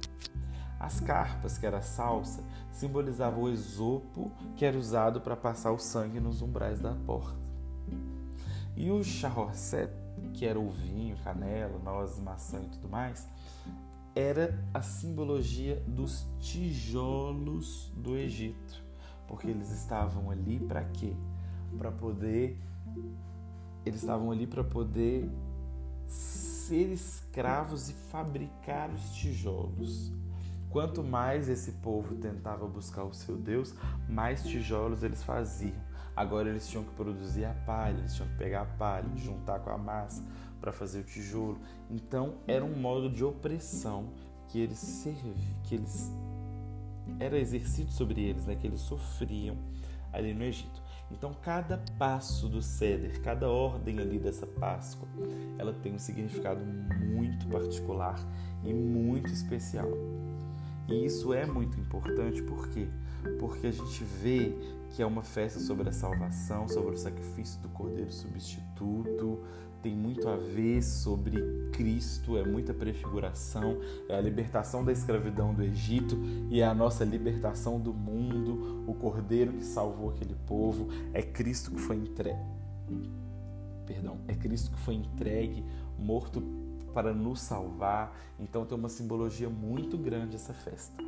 Speaker 1: As carpas, que era a salsa, simbolizavam o esopo que era usado para passar o sangue nos umbrais da porta. E o charrosset, que era o vinho, canela, nozes, maçã e tudo mais, era a simbologia dos tijolos do Egito, porque eles estavam ali para quê? Para poder eles estavam ali para poder ser escravos e fabricar os tijolos. Quanto mais esse povo tentava buscar o seu Deus, mais tijolos eles faziam. Agora eles tinham que produzir a palha, eles tinham que pegar a palha, juntar com a massa para fazer o tijolo. Então era um modo de opressão que eles serviam, que eles era exercido sobre eles, né, que eles sofriam ali no Egito. Então cada passo do ceder, cada ordem ali dessa Páscoa, ela tem um significado muito particular e muito especial. E isso é muito importante porque porque a gente vê que é uma festa sobre a salvação, sobre o sacrifício do Cordeiro substituto, tem muito a ver sobre Cristo, é muita prefiguração, é a libertação da escravidão do Egito e é a nossa libertação do mundo, o Cordeiro que salvou aquele povo, é Cristo que foi entregue. Perdão, é Cristo que foi entregue, morto para nos salvar. Então tem uma simbologia muito grande essa festa.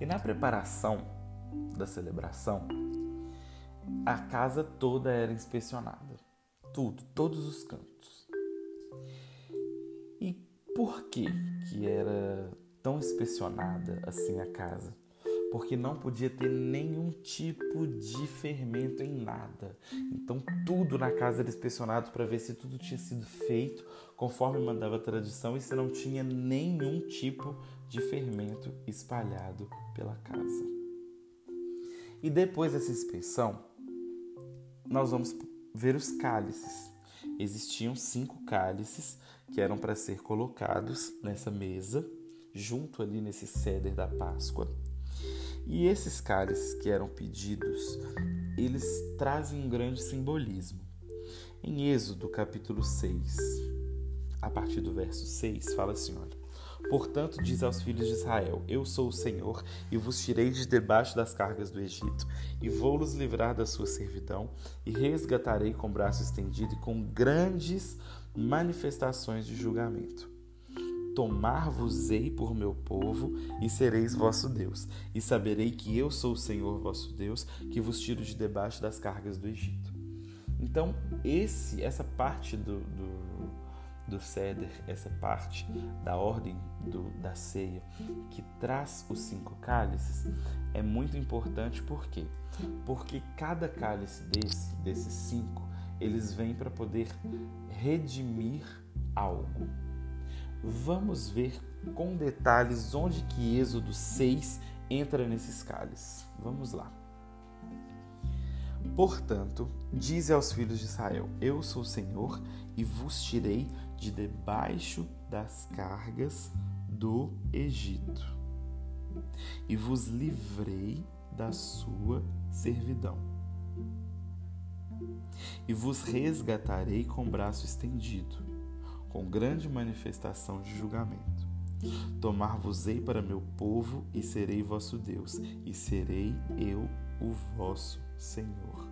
Speaker 1: E na preparação da celebração, a casa toda era inspecionada. Tudo, todos os cantos. E por que que era tão inspecionada assim a casa? Porque não podia ter nenhum tipo de fermento em nada. Então tudo na casa era inspecionado para ver se tudo tinha sido feito conforme mandava a tradição e se não tinha nenhum tipo de fermento espalhado pela casa. E depois dessa inspeção, nós vamos ver os cálices. Existiam cinco cálices que eram para ser colocados nessa mesa, junto ali nesse ceder da Páscoa. E esses cálices que eram pedidos, eles trazem um grande simbolismo. Em Êxodo capítulo 6, a partir do verso 6, fala assim: olha. Portanto, diz aos filhos de Israel: Eu sou o Senhor, e vos tirei de debaixo das cargas do Egito, e vou-los livrar da sua servidão, e resgatarei com braço estendido e com grandes manifestações de julgamento. Tomar-vos-ei por meu povo, e sereis vosso Deus, e saberei que eu sou o Senhor vosso Deus, que vos tiro de debaixo das cargas do Egito. Então, esse, essa parte do, do do ceder, essa parte da ordem do, da ceia que traz os cinco cálices, é muito importante por quê? Porque cada cálice desse, desses cinco, eles vêm para poder redimir algo. Vamos ver com detalhes onde que Êxodo 6 entra nesses cálices. Vamos lá. Portanto, dize aos filhos de Israel: Eu sou o Senhor e vos tirei de debaixo das cargas do Egito e vos livrei da sua servidão. E vos resgatarei com braço estendido, com grande manifestação de julgamento. Tomar-vos-ei para meu povo e serei vosso Deus, e serei eu o vosso Senhor,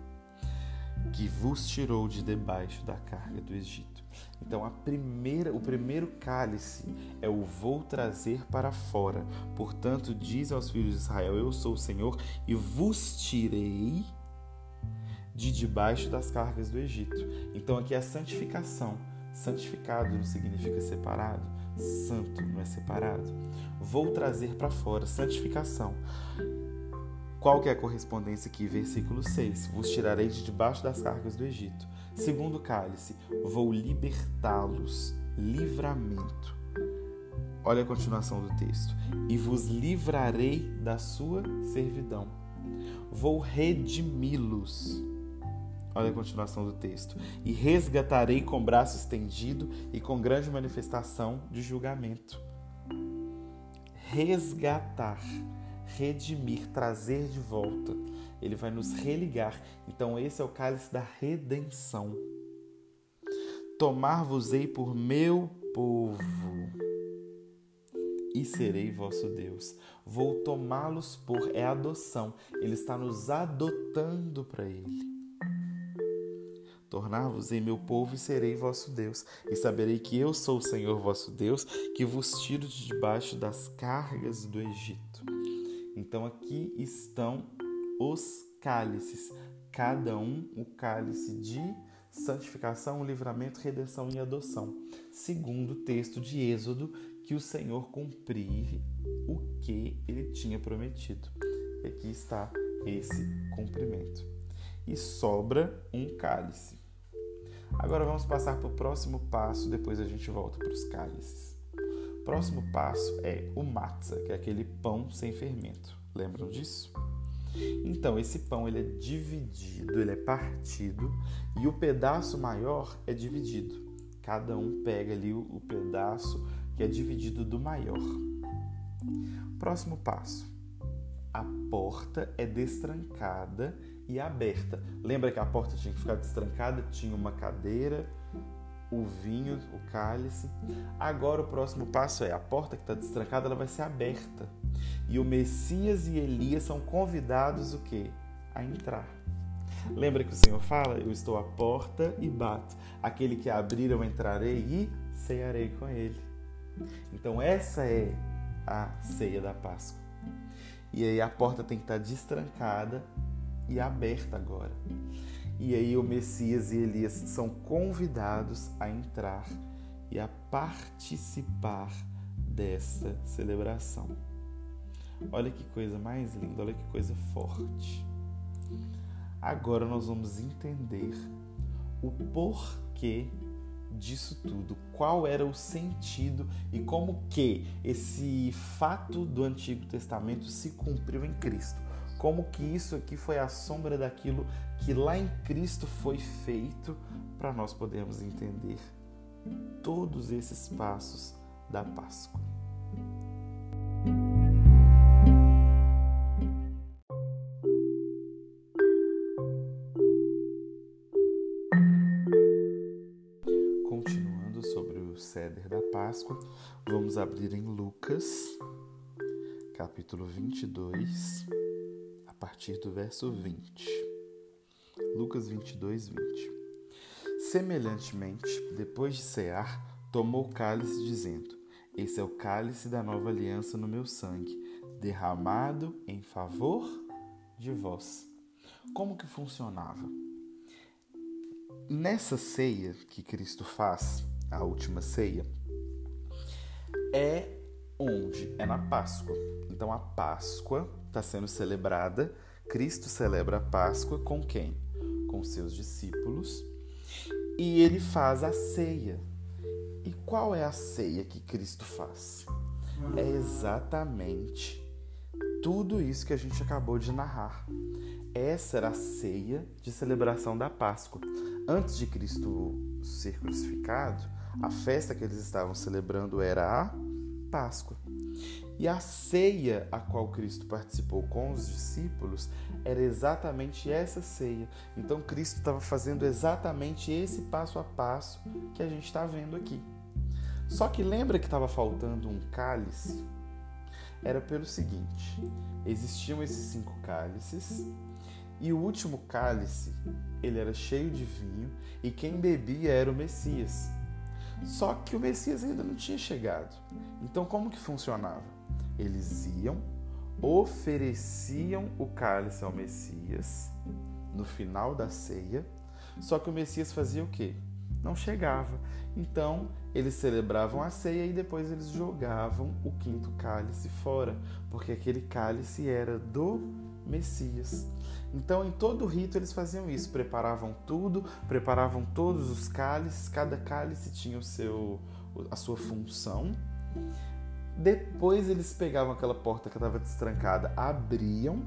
Speaker 1: que vos tirou de debaixo da carga do Egito. Então, a primeira, o primeiro cálice é o vou trazer para fora. Portanto, diz aos filhos de Israel: Eu sou o Senhor e vos tirei de debaixo das cargas do Egito. Então, aqui é a santificação. Santificado não significa separado santo, não é separado. Vou trazer para fora santificação. Qual que é a correspondência aqui? Versículo 6. Vos tirarei de debaixo das cargas do Egito. Segundo cálice, vou libertá-los. Livramento. Olha a continuação do texto. E vos livrarei da sua servidão. Vou redimi-los Olha a continuação do texto. E resgatarei com braço estendido e com grande manifestação de julgamento. Resgatar, redimir, trazer de volta. Ele vai nos religar. Então, esse é o cálice da redenção. Tomar-vos-ei por meu povo e serei vosso Deus. Vou tomá-los por é adoção. Ele está nos adotando para ele. Tornar-vos em meu povo e serei vosso Deus, e saberei que eu sou o Senhor vosso Deus, que vos tiro de debaixo das cargas do Egito. Então aqui estão os cálices, cada um o cálice de santificação, livramento, redenção e adoção, segundo o texto de Êxodo, que o Senhor cumprir o que ele tinha prometido. E aqui está esse cumprimento. E sobra um cálice. Agora vamos passar para o próximo passo, depois a gente volta para os cálices. Próximo passo é o matzah, que é aquele pão sem fermento. Lembram disso? Então, esse pão ele é dividido, ele é partido e o pedaço maior é dividido. Cada um pega ali o pedaço que é dividido do maior. Próximo passo. A porta é destrancada e aberta. Lembra que a porta tinha que ficar destrancada? Tinha uma cadeira, o vinho, o cálice. Agora o próximo passo é a porta que está destrancada, ela vai ser aberta. E o Messias e Elias são convidados o quê? A entrar. Lembra que o Senhor fala: Eu estou à porta e bato. Aquele que abrir, eu entrarei e cearei com ele. Então, essa é a ceia da Páscoa. E aí a porta tem que estar destrancada e aberta agora. E aí o Messias e Elias são convidados a entrar e a participar dessa celebração. Olha que coisa mais linda, olha que coisa forte. Agora nós vamos entender o porquê disso tudo, qual era o sentido e como que esse fato do Antigo Testamento se cumpriu em Cristo como que isso aqui foi a sombra daquilo que lá em Cristo foi feito para nós podermos entender todos esses passos da Páscoa. Continuando sobre o ceder da Páscoa, vamos abrir em Lucas, capítulo 22 partir do verso 20. Lucas 22, 20. Semelhantemente, depois de cear, tomou o cálice, dizendo: Esse é o cálice da nova aliança no meu sangue, derramado em favor de vós. Como que funcionava? Nessa ceia que Cristo faz, a última ceia, é onde? É na Páscoa. Então a Páscoa está sendo celebrada. Cristo celebra a Páscoa com quem? Com seus discípulos. E ele faz a ceia. E qual é a ceia que Cristo faz? É exatamente tudo isso que a gente acabou de narrar. Essa era a ceia de celebração da Páscoa. Antes de Cristo ser crucificado, A festa que eles estavam celebrando era a Páscoa. E a ceia a qual Cristo participou com os discípulos era exatamente essa ceia. Então Cristo estava fazendo exatamente esse passo a passo que a gente está vendo aqui. Só que lembra que estava faltando um cálice? Era pelo seguinte: existiam esses cinco cálices e o último cálice ele era cheio de vinho e quem bebia era o Messias. Só que o Messias ainda não tinha chegado. Então como que funcionava? Eles iam, ofereciam o cálice ao Messias no final da ceia, só que o Messias fazia o quê? Não chegava. Então, eles celebravam a ceia e depois eles jogavam o quinto cálice fora, porque aquele cálice era do Messias. Então, em todo o rito eles faziam isso, preparavam tudo, preparavam todos os cálices, cada cálice tinha o seu a sua função depois eles pegavam aquela porta que estava destrancada, abriam,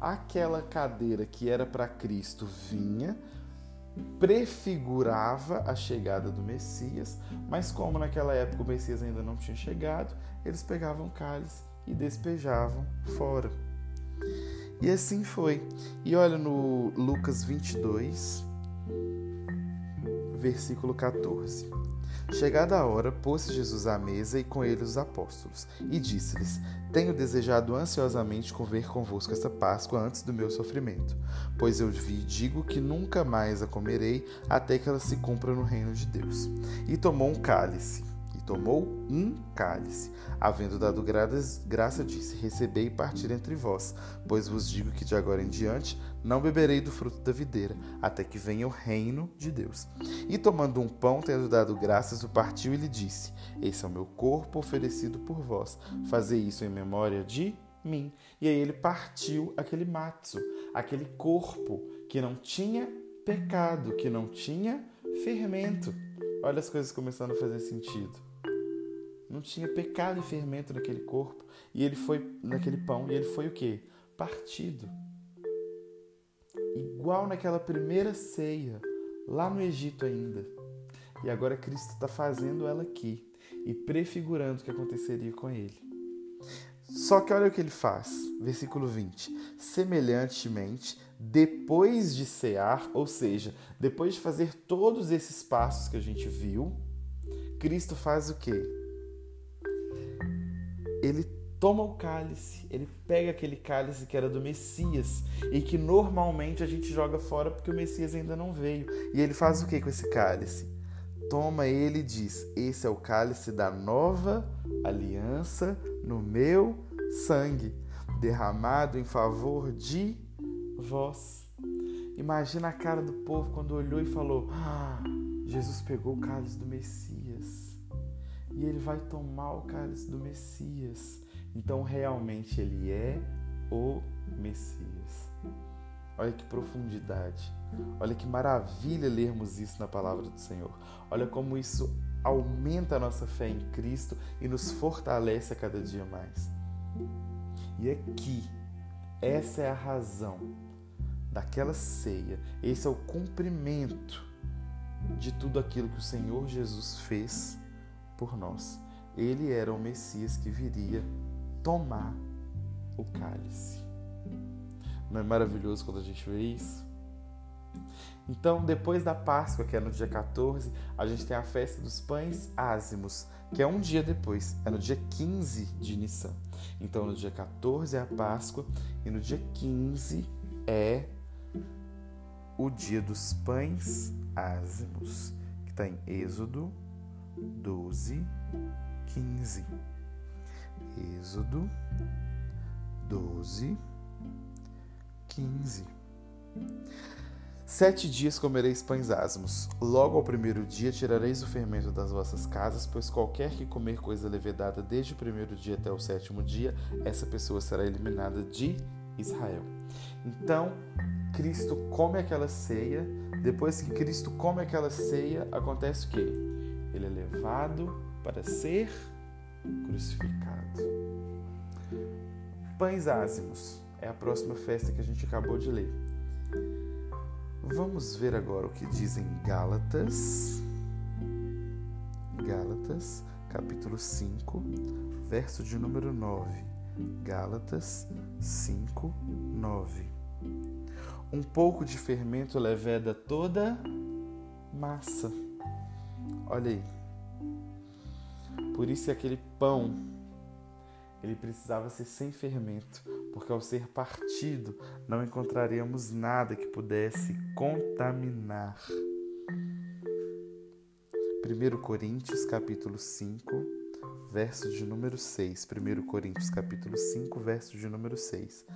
Speaker 1: aquela cadeira que era para Cristo vinha, prefigurava a chegada do Messias, mas como naquela época o Messias ainda não tinha chegado, eles pegavam cálice e despejavam fora. E assim foi. E olha no Lucas 22, versículo 14. Chegada a hora, pôs Jesus à mesa e com ele os apóstolos, e disse-lhes: Tenho desejado ansiosamente comer convosco esta Páscoa antes do meu sofrimento, pois eu vi e digo que nunca mais a comerei até que ela se cumpra no reino de Deus. E tomou um cálice tomou um cálice. Havendo dado graça, disse: Recebei e partir entre vós, pois vos digo que de agora em diante não beberei do fruto da videira, até que venha o reino de Deus. E tomando um pão, tendo dado graças, o partiu e lhe disse: Esse é o meu corpo oferecido por vós. Fazei isso em memória de mim. E aí ele partiu aquele matzo, aquele corpo que não tinha pecado, que não tinha fermento. Olha as coisas começando a fazer sentido. Não tinha pecado e fermento naquele corpo. E ele foi naquele pão. E ele foi o quê? Partido. Igual naquela primeira ceia, lá no Egito ainda. E agora Cristo está fazendo ela aqui e prefigurando o que aconteceria com ele. Só que olha o que ele faz, versículo 20. Semelhantemente, depois de cear, ou seja, depois de fazer todos esses passos que a gente viu, Cristo faz o quê? Ele toma o cálice, ele pega aquele cálice que era do Messias e que normalmente a gente joga fora porque o Messias ainda não veio. E ele faz o que com esse cálice? Toma ele e diz: Esse é o cálice da nova aliança no meu sangue, derramado em favor de vós. Imagina a cara do povo quando olhou e falou: ah, Jesus pegou o cálice do Messias e ele vai tomar o cálice do Messias. Então, realmente, ele é o Messias. Olha que profundidade. Olha que maravilha lermos isso na palavra do Senhor. Olha como isso aumenta a nossa fé em Cristo e nos fortalece a cada dia mais. E aqui, essa é a razão daquela ceia, esse é o cumprimento de tudo aquilo que o Senhor Jesus fez por nós. Ele era o Messias que viria tomar o cálice. Não é maravilhoso quando a gente vê isso? Então, depois da Páscoa, que é no dia 14, a gente tem a festa dos pães ázimos, que é um dia depois, é no dia 15 de Nissan. Então, no dia 14 é a Páscoa e no dia 15 é o dia dos pães ázimos, que está em Êxodo 12, 15. Êxodo 12, 15. Sete dias comereis pães asmos. Logo ao primeiro dia tirareis o fermento das vossas casas, pois qualquer que comer coisa levedada desde o primeiro dia até o sétimo dia, essa pessoa será eliminada de Israel. Então, Cristo come aquela ceia. Depois que Cristo come aquela ceia, acontece o quê? Ele é levado para ser crucificado. Pães ázimos é a próxima festa que a gente acabou de ler. Vamos ver agora o que dizem Gálatas, Gálatas, capítulo 5, verso de número 9. Gálatas 5, 9. Um pouco de fermento leveda toda massa. Olha aí. Por isso aquele pão ele precisava ser sem fermento, porque ao ser partido não encontraríamos nada que pudesse contaminar. 1 Coríntios capítulo 5, verso de número 6. 1 Coríntios capítulo 5, verso de número 6.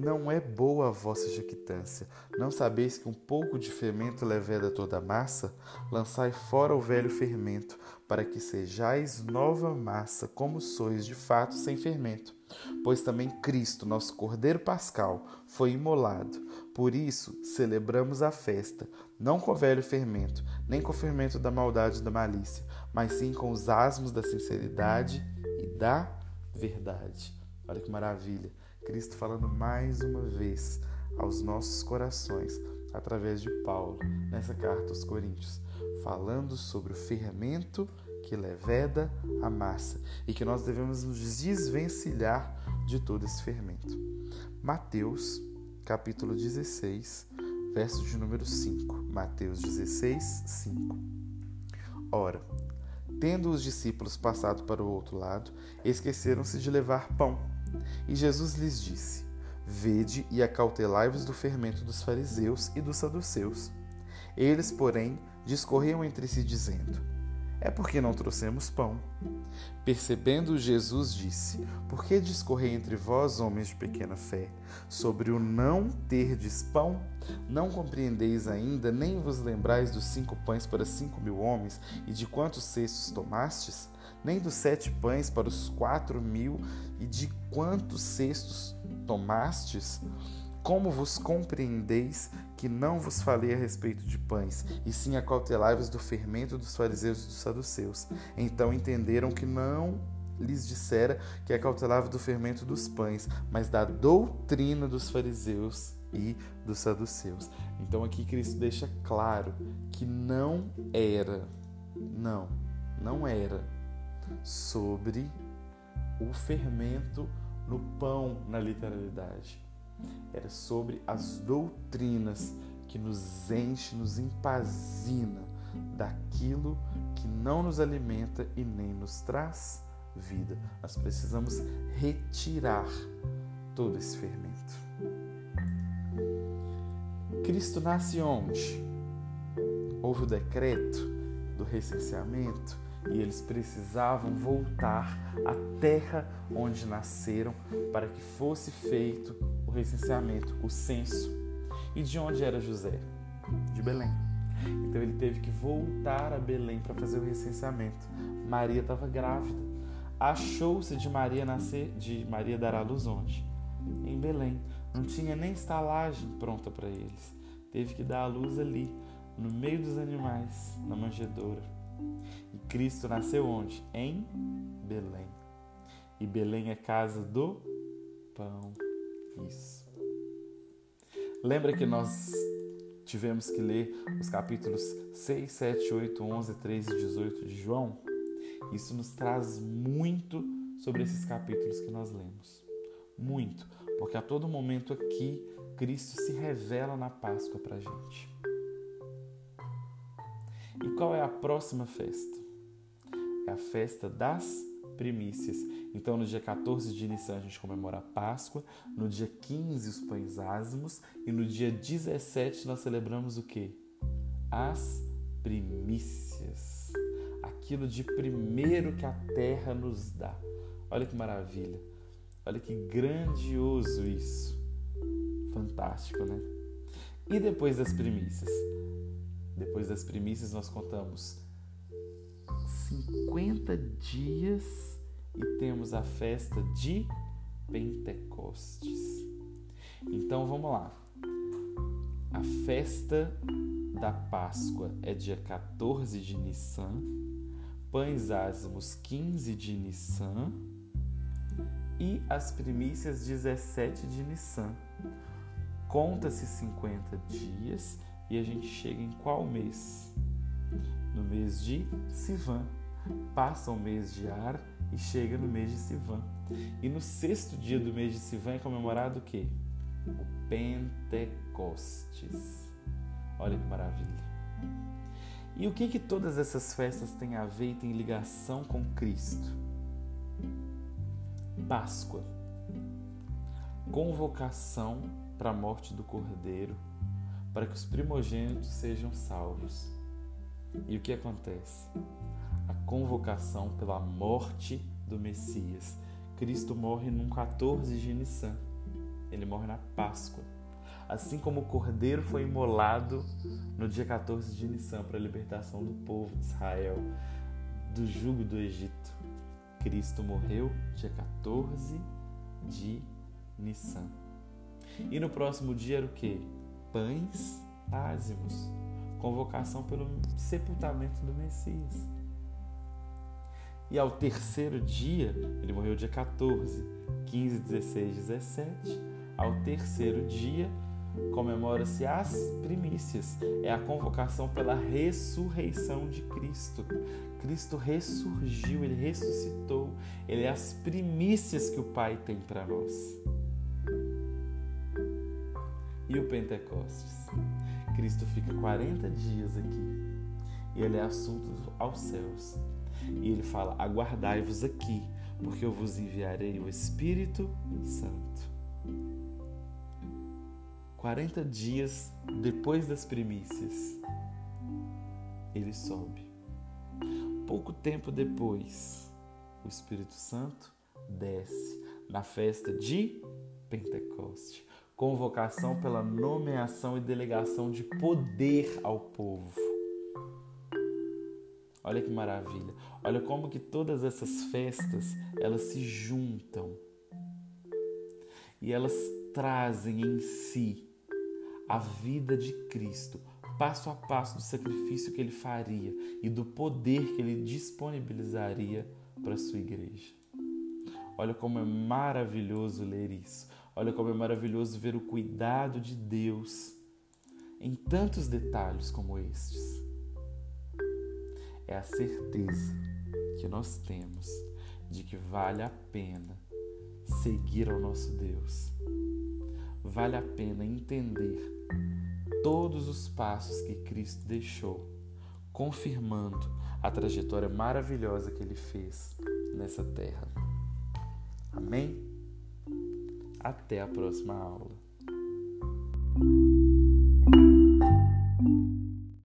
Speaker 1: Não é boa a vossa jactância. Não sabeis que um pouco de fermento leveda toda a massa? Lançai fora o velho fermento, para que sejais nova massa, como sois de fato sem fermento. Pois também Cristo, nosso Cordeiro Pascal, foi imolado. Por isso celebramos a festa, não com o velho fermento, nem com o fermento da maldade e da malícia, mas sim com os asmos da sinceridade e da verdade. Olha que maravilha! Cristo falando mais uma vez aos nossos corações através de Paulo nessa carta aos Coríntios, falando sobre o fermento que leveda a massa e que nós devemos nos desvencilhar de todo esse fermento. Mateus, capítulo 16, verso de número 5. Mateus 16, 5. Ora, tendo os discípulos passado para o outro lado, esqueceram-se de levar pão. E Jesus lhes disse: Vede e acautelai-vos do fermento dos fariseus e dos saduceus. Eles, porém, discorriam entre si, dizendo: É porque não trouxemos pão. Percebendo Jesus, disse: Por que discorrei entre vós, homens de pequena fé, sobre o não terdes pão? Não compreendeis ainda, nem vos lembrais dos cinco pães para cinco mil homens, e de quantos cestos tomastes? Nem dos sete pães para os quatro mil, e de quantos cestos tomastes? Como vos compreendeis que não vos falei a respeito de pães, e sim acautelai-vos do fermento dos fariseus e dos saduceus? Então entenderam que não lhes dissera que acautelava do fermento dos pães, mas da doutrina dos fariseus e dos saduceus. Então aqui Cristo deixa claro que não era, não, não era sobre o fermento no pão na literalidade. Era sobre as doutrinas que nos enche, nos empazina daquilo que não nos alimenta e nem nos traz vida. Nós precisamos retirar todo esse fermento. Cristo nasce onde? Houve o decreto do recenseamento e eles precisavam voltar à terra onde nasceram para que fosse feito o recenseamento, o censo. E de onde era José? De Belém. Então ele teve que voltar a Belém para fazer o recenseamento. Maria estava grávida. Achou-se de Maria nascer, de Maria dar à luz onde? Em Belém. Não tinha nem estalagem pronta para eles. Teve que dar à luz ali, no meio dos animais, na manjedoura. E Cristo nasceu onde? Em Belém. E Belém é casa do pão. Isso. Lembra que nós tivemos que ler os capítulos 6, 7, 8, 11, 13 e 18 de João? Isso nos traz muito sobre esses capítulos que nós lemos. Muito, porque a todo momento aqui Cristo se revela na Páscoa para a gente. E qual é a próxima festa? É a festa das primícias. Então, no dia 14 de Nissan, a gente comemora a Páscoa, no dia 15, os pães ázimos, e no dia 17, nós celebramos o que? As primícias. Aquilo de primeiro que a terra nos dá. Olha que maravilha. Olha que grandioso isso. Fantástico, né? E depois das primícias? Depois das primícias, nós contamos 50 dias e temos a festa de Pentecostes. Então vamos lá. A festa da Páscoa é dia 14 de Nissan, pães ázimos 15 de Nissan e as primícias 17 de Nissan. Conta-se 50 dias e a gente chega em qual mês? No mês de Sivan.
Speaker 2: passa o mês de Ar e chega no mês de Sivan. E no sexto dia do mês de Sivan é comemorado o quê? O Pentecostes. Olha que maravilha. E o que que todas essas festas têm a ver e têm ligação com Cristo? Páscoa. Convocação para a morte do Cordeiro, para que os primogênitos sejam salvos. E o que acontece? A convocação pela morte do Messias. Cristo morre num 14 de Nissan. Ele morre na Páscoa. Assim como o cordeiro foi imolado no dia 14 de Nissan para a libertação do povo de Israel do jugo do Egito. Cristo morreu dia 14 de Nissan. E no próximo dia era o que? Pães ázimos. Convocação pelo sepultamento do Messias. E ao terceiro dia, ele morreu dia 14, 15, 16, 17. Ao terceiro dia, comemora-se as primícias. É a convocação pela ressurreição de Cristo. Cristo ressurgiu, ele ressuscitou. Ele é as primícias que o Pai tem para nós. E o Pentecostes? Cristo fica 40 dias aqui e ele é assunto aos céus. E ele fala: Aguardai-vos aqui, porque eu vos enviarei o Espírito Santo. 40 dias depois das primícias, ele sobe. Pouco tempo depois, o Espírito Santo desce na festa de Pentecoste convocação pela nomeação e delegação de poder ao povo. Olha que maravilha. Olha como que todas essas festas, elas se juntam. E elas trazem em si a vida de Cristo, passo a passo do sacrifício que ele faria e do poder que ele disponibilizaria para a sua igreja. Olha como é maravilhoso ler isso. Olha como é maravilhoso ver o cuidado de Deus em tantos detalhes como estes. É a certeza que nós temos de que vale a pena seguir ao nosso Deus. Vale a pena entender todos os passos que Cristo deixou, confirmando a trajetória maravilhosa que ele fez nessa terra. Amém? Até a próxima aula.